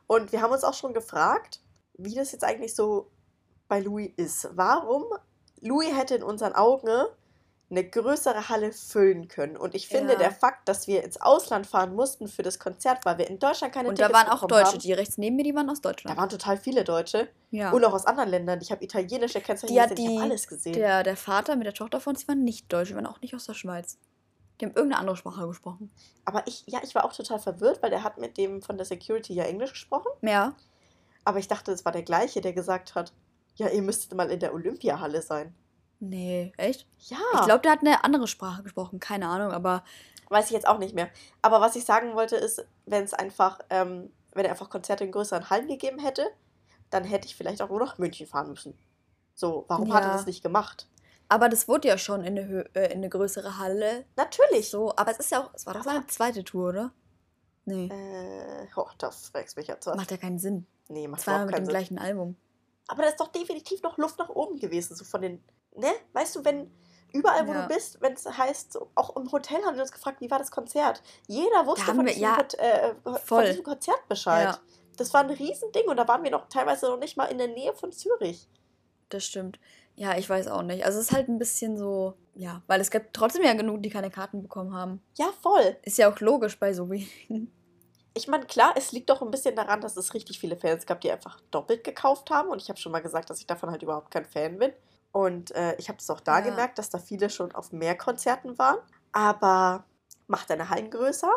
Und wir haben uns auch schon gefragt, wie das jetzt eigentlich so bei Louis ist. Warum Louis hätte in unseren Augen eine größere Halle füllen können. Und ich finde, Ja. der Fakt, dass wir ins Ausland fahren mussten für das Konzert, weil wir in Deutschland keine Und da Tickets waren auch Deutsche, haben. die rechts neben mir, die waren aus Da Deutschland. waren total viele Deutsche. Ja. Und auch aus anderen Ländern. Ich habe italienische Kennzeichen Die gesehen, ich die- habe alles gesehen. Der, der Vater mit der Tochter von uns, die waren nicht Deutsch, die waren auch nicht aus der Schweiz. Die haben irgendeine andere Sprache gesprochen. Aber ich, ja, ich war auch total verwirrt, weil der hat mit dem von der Security ja Englisch gesprochen. Ja. Aber ich dachte, es war der gleiche, der gesagt hat, ja, ihr müsstet mal in der Olympiahalle sein. Nee, echt? Ja, Ich glaube, der hat eine andere Sprache gesprochen, keine Ahnung, aber weiß ich jetzt auch nicht mehr. Aber was ich sagen wollte ist, wenn es einfach, ähm, wenn er einfach Konzerte in größeren Hallen gegeben hätte, dann hätte ich vielleicht auch nur nach München fahren müssen. So, warum hat er Ja. das nicht gemacht? aber das wurde ja schon in eine, äh, in eine größere Halle. Natürlich. So, aber es ist ja auch, es war doch seine zweite Tour, oder? Nee, Äh, oh, da fragst mich jetzt was. macht ja keinen Sinn. nee, macht Zweimal überhaupt mit keinen dem Sinn. gleichen Album. Aber da ist doch definitiv noch Luft nach oben gewesen, so von den, ne? Weißt du, wenn überall, wo Ja. du bist, wenn es heißt, so, auch im Hotel haben wir uns gefragt, wie war das Konzert? Jeder wusste von, wir- diesem ja, Hot- äh, von voll. diesem Konzert Bescheid. Ja. Das war ein Riesending und da waren wir noch teilweise noch nicht mal in der Nähe von Zürich. Das stimmt. Ja, ich weiß auch nicht. Also es ist halt ein bisschen so, ja, weil es gibt trotzdem ja genug, die keine Karten bekommen haben. Ja, voll. Ist ja auch logisch bei so wenigen. Ich meine, klar, es liegt doch ein bisschen daran, dass es richtig viele Fans gab, die einfach doppelt gekauft haben. Und ich habe schon mal gesagt, dass ich davon halt überhaupt kein Fan bin. Und äh, ich habe das auch da Ja. gemerkt, dass da viele schon auf mehr Konzerten waren. Aber macht deine Hallen größer.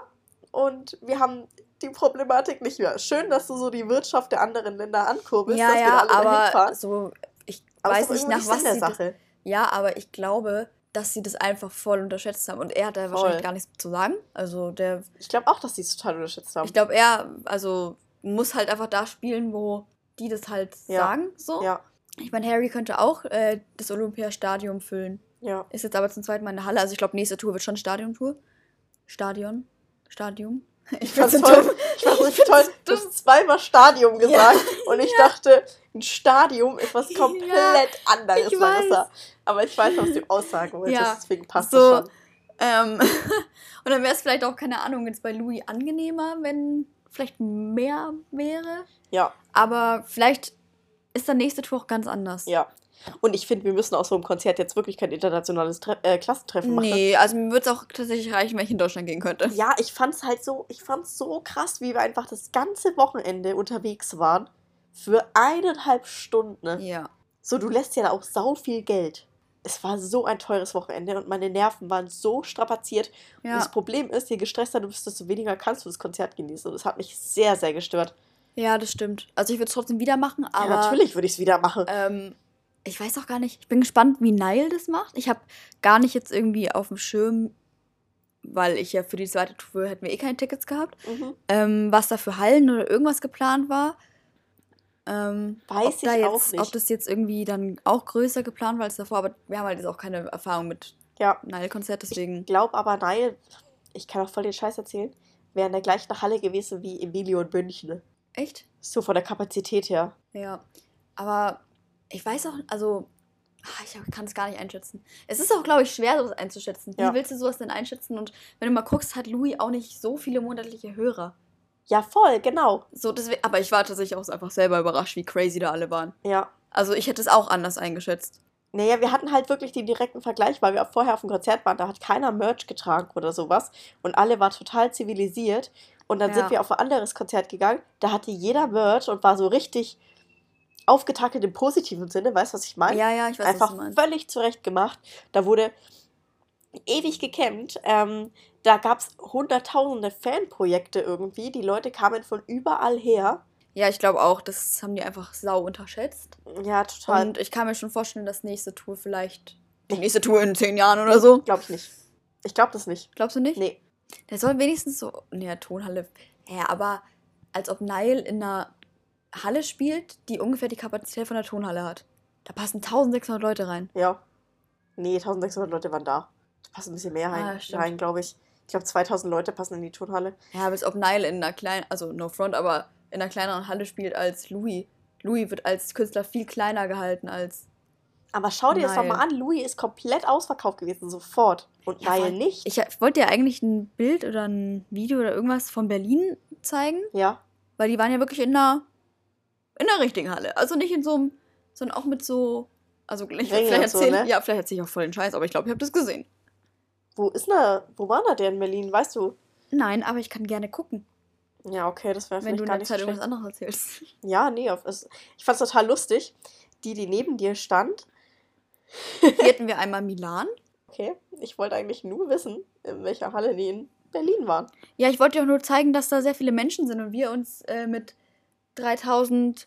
Und wir haben die Problematik nicht mehr. Schön, dass du so die Wirtschaft der anderen Länder ankurbelst, ja, dass wir da ja, alle dahin aber fahren. so, ich Aber weiß nicht, nach was der sie das, Sache. Ja, aber ich glaube, dass sie das einfach voll unterschätzt haben. Und er hat da Voll. wahrscheinlich gar nichts zu sagen. Also der, Ich glaube auch, dass die es total unterschätzt haben. ich glaube, er, also muss halt einfach da spielen, wo die das halt Ja. sagen. So. ja, Ich meine, Harry könnte auch äh, das Olympiastadion füllen. ja. Ist jetzt aber zum zweiten Mal in der Halle. Also ich glaube, nächste Tour wird schon Stadiontour. Stadion? Stadium? Ich fand's toll. Ich fand's toll. Du hast zweimal Stadium gesagt und ich dachte, ein Stadium ist was Ja, komplett anderes, ich Larissa. Aber ich weiß, was du aussagen wolltest, Ja, deswegen passt so. das schon. Ähm, und dann wäre es vielleicht auch, keine Ahnung, jetzt bei Louis angenehmer, wenn vielleicht mehr wäre. Ja, Aber vielleicht ist der nächste Tour auch ganz anders. ja. Und ich finde, wir müssen aus so einem Konzert jetzt wirklich kein internationales Tre äh, Klassentreffen machen. Nee, also mir würde es auch tatsächlich reichen, wenn ich in Deutschland gehen könnte. Ja, ich fand's halt so, ich fand's so krass, wie wir einfach das ganze Wochenende unterwegs waren. Für eineinhalb Stunden. Ja. So, du lässt ja da auch sau viel Geld. Es war so ein teures Wochenende und meine Nerven waren so strapaziert. Und Ja, das Problem ist, je gestresster du bist, desto weniger kannst du das Konzert genießen. Und das hat mich sehr, sehr gestört. Ja das stimmt. Also ich würde es trotzdem wieder machen, aber ja, natürlich würde ich es wieder machen. ähm, ich weiß auch gar nicht. Ich bin gespannt, wie Nile das macht. Ich habe gar nicht jetzt irgendwie auf dem Schirm, weil ich ja für die zweite Tour hätten wir eh keine Tickets gehabt, Mhm. ähm, was da für Hallen oder irgendwas geplant war. Ähm, Weiß ich jetzt, auch nicht. Ob das jetzt irgendwie dann auch größer geplant war als davor, aber wir haben halt jetzt auch keine Erfahrung mit Ja, Nile-Konzert, deswegen. ich glaube aber, Neil, ich kann auch voll den Scheiß erzählen, wäre in der gleichen Halle gewesen wie Emilio und München. Echt? So von der Kapazität her. Ja. Aber ich weiß auch, also, ah, ich kann es gar nicht einschätzen. Es ist auch, glaube ich, schwer, sowas einzuschätzen. Wie Ja. willst du sowas denn einschätzen? Und wenn du mal guckst, hat Louis auch nicht so viele monatliche Hörer. Ja, voll, genau. So, deswegen, aber ich war tatsächlich auch einfach selber überrascht, wie crazy da alle waren. Ja. Also ich hätte es auch anders eingeschätzt. Naja, wir hatten halt wirklich den direkten Vergleich, weil wir auch vorher auf dem Konzert waren. Da hat keiner Merch getragen oder sowas. Und alle war total zivilisiert. Und dann Ja. sind wir auf ein anderes Konzert gegangen. Da hatte jeder Merch und war so richtig aufgetackelt im positiven Sinne. Weißt du, was ich meine? Ja, ja, ich weiß, was Einfach du meinst. völlig zurecht gemacht. Da wurde ewig gekämmt. Ähm, da gab es hunderttausende Fanprojekte irgendwie. Die Leute kamen von überall her. Ja, ich glaube auch, das haben die einfach sau unterschätzt. Ja, total. Und ich kann mir schon vorstellen, dass nächste Tour vielleicht. Die nächste Tour in zehn Jahren oder so. Glaube ich nicht. Ich glaube das nicht. Glaubst du nicht? Nee. Der soll wenigstens so. Nee, Tonhalle. Ja, aber als ob Nile in einer Halle spielt, die ungefähr die Kapazität von der Tonhalle hat. Da passen 1600 Leute rein. Ja. Nee, 1600 Leute waren da. Da passen ein bisschen mehr Ah, rein, stimmt. rein glaube ich. Ich glaube, 2000 Leute passen in die Turnhalle. Ja, aber als ob Nile in einer kleinen, also no front, aber in einer kleineren Halle spielt als Louis. Louis wird als Künstler viel kleiner gehalten als. Aber schau dir das doch Nile. mal an. Louis ist komplett ausverkauft gewesen, sofort. Und Ja, voll. nicht. Ich ich wollte dir eigentlich ein Bild oder ein Video oder irgendwas von Berlin zeigen, ja. weil die waren ja wirklich in einer in der richtigen Halle. Also nicht in so einem, sondern auch mit so. Also ich, vielleicht und so, ne? ja, vielleicht erzähle ich auch voll den Scheiß, aber ich glaube, ich habe das gesehen. Wo ist denn Wo war da der in Berlin? Weißt du? Nein, aber ich kann gerne gucken, Ja, okay, das wäre wenn vielleicht du in der Zeit irgendwas anderes erzählst. Ja, nee, auf, es, ich fand's total lustig. Die, die neben dir stand, Hier hätten wir einmal Milan. Okay, ich wollte eigentlich nur wissen, in welcher Halle die in Berlin waren. Ja, ich wollte dir auch nur zeigen, dass da sehr viele Menschen sind und wir uns äh, mit 3000,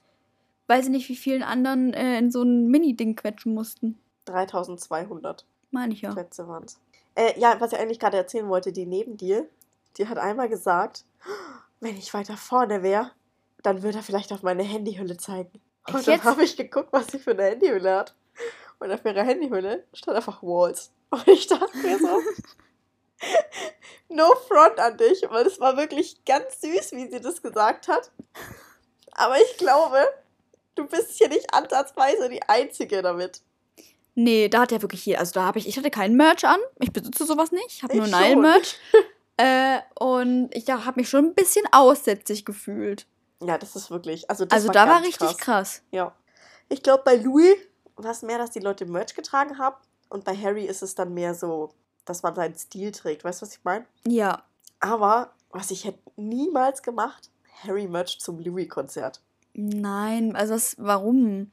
weiß ich nicht wie vielen anderen, äh, in so ein Mini-Ding quetschen mussten. 3200 Meine ich ja. Plätze waren's. Äh, ja, was ich eigentlich gerade erzählen wollte, die neben dir, die hat einmal gesagt, wenn ich weiter vorne wäre, dann würde er vielleicht auf meine Handyhülle zeigen. Und Echt dann jetzt? habe ich geguckt, was sie für eine Handyhülle hat. Und auf ihrer Handyhülle stand einfach Walls. Und ich dachte mir so, no front an dich, weil es war wirklich ganz süß, wie sie das gesagt hat. Aber ich glaube, du bist hier nicht ansatzweise die Einzige damit. Nee, da hat ja wirklich jeder. Also da habe ich, ich hatte keinen Merch an. Ich besitze sowas nicht. Ich habe nur. Nile-Merch. äh, und ich habe mich schon ein bisschen aussätzig gefühlt. Ja, das ist wirklich. Also, das also da war richtig krass. Ja. Ich glaube, bei Louis war es mehr, dass die Leute Merch getragen haben. Und bei Harry ist es dann mehr so, dass man seinen Stil trägt. Weißt du, was ich meine? Ja. Aber was ich hätte niemals gemacht, Harry Merch zum Louis-Konzert. Nein, also was, warum?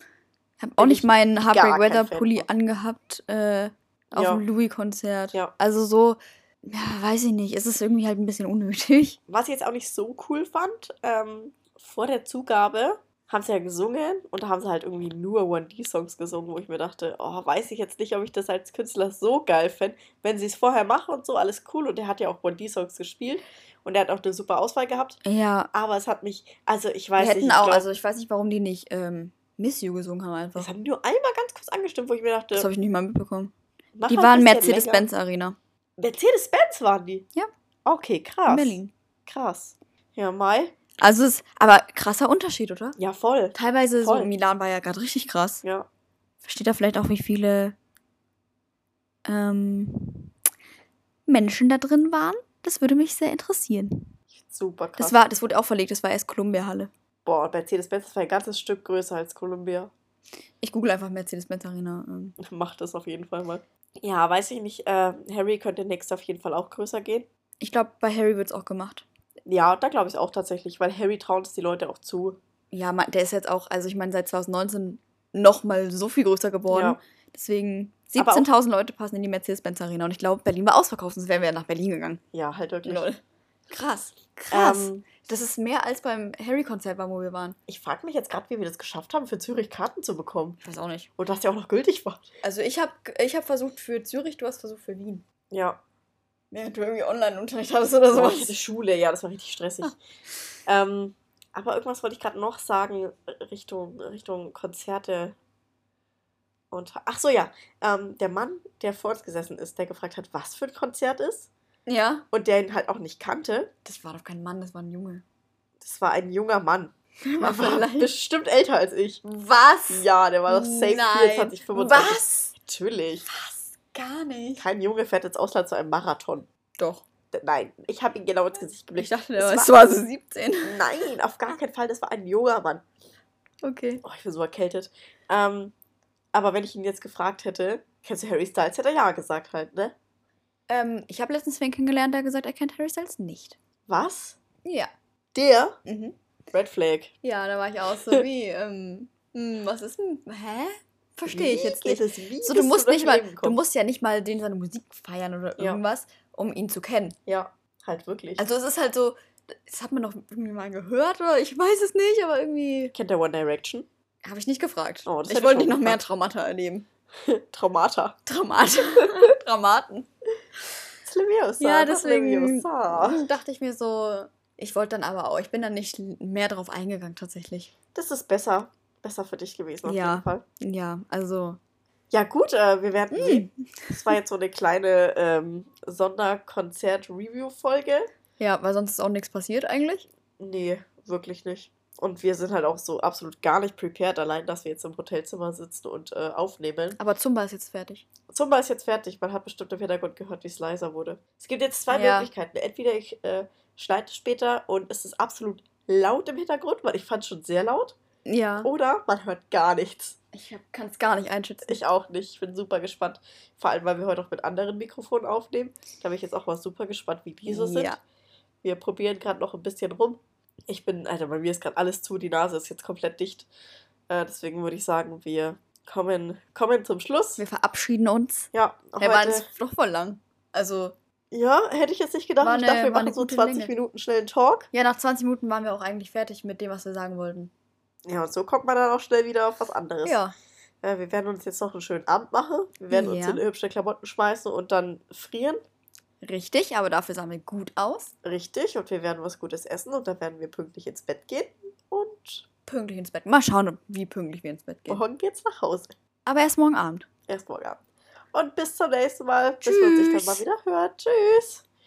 Ich habe auch nicht ich meinen Heartbreak Weather Pulli angehabt äh, auf Ja. dem Louis-Konzert. Ja. Also so, ja, weiß ich nicht. Es ist irgendwie halt ein bisschen unnötig. Was ich jetzt auch nicht so cool fand, ähm, vor der Zugabe haben sie ja gesungen und da haben sie halt irgendwie nur 1D-Songs gesungen, wo ich mir dachte, oh, weiß ich jetzt nicht, ob ich das als Künstler so geil fände. Wenn sie es vorher machen und so, alles cool. Und der hat ja auch 1D-Songs gespielt und er hat auch eine super Auswahl gehabt. Ja. Aber es hat mich, also ich Wir weiß hätten nicht, ich auch, glaub, also ich weiß nicht, warum die nicht ähm, Miss You gesungen haben einfach. das haben nur einmal ganz kurz angestimmt, wo ich mir dachte, Das habe ich nicht mal mitbekommen. Die waren. Mercedes-Benz Arena Mercedes-Benz waren die? Ja. Okay, krass. in Berlin. Krass. Ja, Mai. Also es ist aber krasser Unterschied, oder? Ja, voll. Teilweise Voll. so Milan war ja gerade richtig krass. Ja. Versteht da vielleicht auch, wie viele ähm, Menschen da drin waren? Das würde mich sehr interessieren. Super krass. Das war, das wurde auch verlegt, das war erst Columbia Halle. Boah, Mercedes-Benz ist ein ganzes Stück größer als Columbia. Ich google einfach Mercedes-Benz Arena. Ähm. Macht das auf jeden Fall mal. Ja, weiß ich nicht. Äh, Harry könnte nächstes auf jeden Fall auch größer gehen. Ich glaube, bei Harry wird es auch gemacht. Ja, da glaube ich auch tatsächlich, weil Harry traut es die Leute auch zu. Ja, man, der ist jetzt auch, also ich meine, seit 2019 noch mal so viel größer geworden. Ja. Deswegen Aber auch- 17.000 Leute passen in die Mercedes-Benz Arena. Und ich glaube, Berlin war ausverkauft, sonst wären wir ja nach Berlin gegangen. Ja, halt wirklich. Krass. Krass. Ähm, das ist mehr als beim Harry-Konzert war, wo wir waren. ich frage mich jetzt gerade, wie wir das geschafft haben, für Zürich Karten zu bekommen. Ich weiß auch nicht. Und das ja auch noch gültig war. Also ich habe ich hab versucht für Zürich, du hast versucht für Wien. Ja. Während du irgendwie Online-Unterricht hattest oder So, ich sowas. hatte Schule, ja, das war richtig stressig. ähm, aber irgendwas wollte ich gerade noch sagen, Richtung, Richtung Konzerte. Und, ach so, ja, ähm, der Mann, der vor uns gesessen ist, der gefragt hat, was für ein Konzert ist Ja. und der ihn halt auch nicht kannte, Das war doch kein Mann, das war ein Junge. das war ein junger Mann. War war vielleicht- bestimmt älter als ich. Was? Ja, der war doch safe Nein. 24, 25. Was? Natürlich. Was? Gar nicht. Kein Junge fährt ins Ausland zu einem Marathon. Doch. Nein, ich habe ihn genau ins Gesicht Ich geblickt. dachte, Es der war- war, so 17. Nein, auf gar keinen Fall, das war ein junger Mann. Okay. Oh, ich bin so erkältet. Ähm, aber wenn ich ihn jetzt gefragt hätte, kennst du Harry Styles, hätte er ja gesagt halt, ne? Ähm, ich habe letztens wen kennengelernt, der gesagt, er kennt Harry Styles nicht. Was? Ja. Der? Mhm. Red Flag. Ja, da war ich auch so wie, ähm, hm, was ist denn, hä? Verstehe ich jetzt geht nicht. es? So, du musst durch nicht mal, du musst ja nicht mal den seine Musik feiern oder Ja. irgendwas, um ihn zu kennen. Ja, halt wirklich. Also es ist halt so, das hat man doch irgendwie mal gehört oder ich weiß es nicht, aber irgendwie Kennt der One Direction? habe ich nicht gefragt. Oh, ich wollte ich nicht noch mehr. Traumata erleben. Traumata. Traumata. Dramaten. Leviosa. Ja, das deswegen dachte ich mir so, ich wollte dann aber auch, ich bin dann nicht mehr drauf eingegangen tatsächlich. Das ist besser. Besser für dich gewesen, auf Ja. jeden Fall. Ja, also. Ja, gut, äh, wir werden Hm. sehen. Das war jetzt so eine kleine ähm, Sonderkonzert-Review-Folge. Ja, weil sonst ist auch nichts passiert eigentlich. Nee, wirklich nicht. Und wir sind halt auch so absolut gar nicht prepared, allein, dass wir jetzt im Hotelzimmer sitzen und äh, aufnehmen. Aber Zumba ist jetzt fertig. Zumba ist jetzt fertig. Man hat bestimmt im Hintergrund gehört, wie es leiser wurde. Es gibt jetzt zwei Ja. Möglichkeiten. Entweder ich äh, schneide später und es ist absolut laut im Hintergrund, weil ich fand es schon sehr laut. Ja. oder man hört gar nichts. Ich kann es gar nicht einschätzen. Ich auch nicht. Ich bin super gespannt. Vor allem, weil wir heute auch mit anderen Mikrofonen aufnehmen. Da bin ich jetzt auch mal super gespannt, wie diese sind. Ja. Wir probieren gerade noch ein bisschen rum. Ich bin, Alter, bei mir ist gerade alles zu. Die Nase ist jetzt komplett dicht. Äh, deswegen würde ich sagen, wir kommen, kommen zum Schluss. Wir verabschieden uns. Ja, waren heute, jetzt doch voll lang. Also, ja, hätte ich jetzt nicht gedacht. War ich eine- dachte, wir war eine machen so gute 20 Länge. Minuten schnellen Talk. ja, nach 20 Minuten waren wir auch eigentlich fertig mit dem, was wir sagen wollten. Ja, und so kommt man dann auch schnell wieder auf was anderes. Ja. Äh, wir werden uns jetzt noch einen schönen Abend machen. Wir werden uns Ja. in hübsche Klamotten schmeißen und dann frieren. Richtig, aber dafür sahen wir gut aus. Richtig. Und wir werden was Gutes essen und dann werden wir pünktlich ins Bett gehen. Und Pünktlich ins Bett. Mal schauen, wie pünktlich wir ins Bett gehen. morgen geht's nach Hause. Aber erst morgen Abend. Erst morgen Abend. Und bis zum nächsten Mal, bis man sich dann Tschüss. mal wieder hört. Tschüss.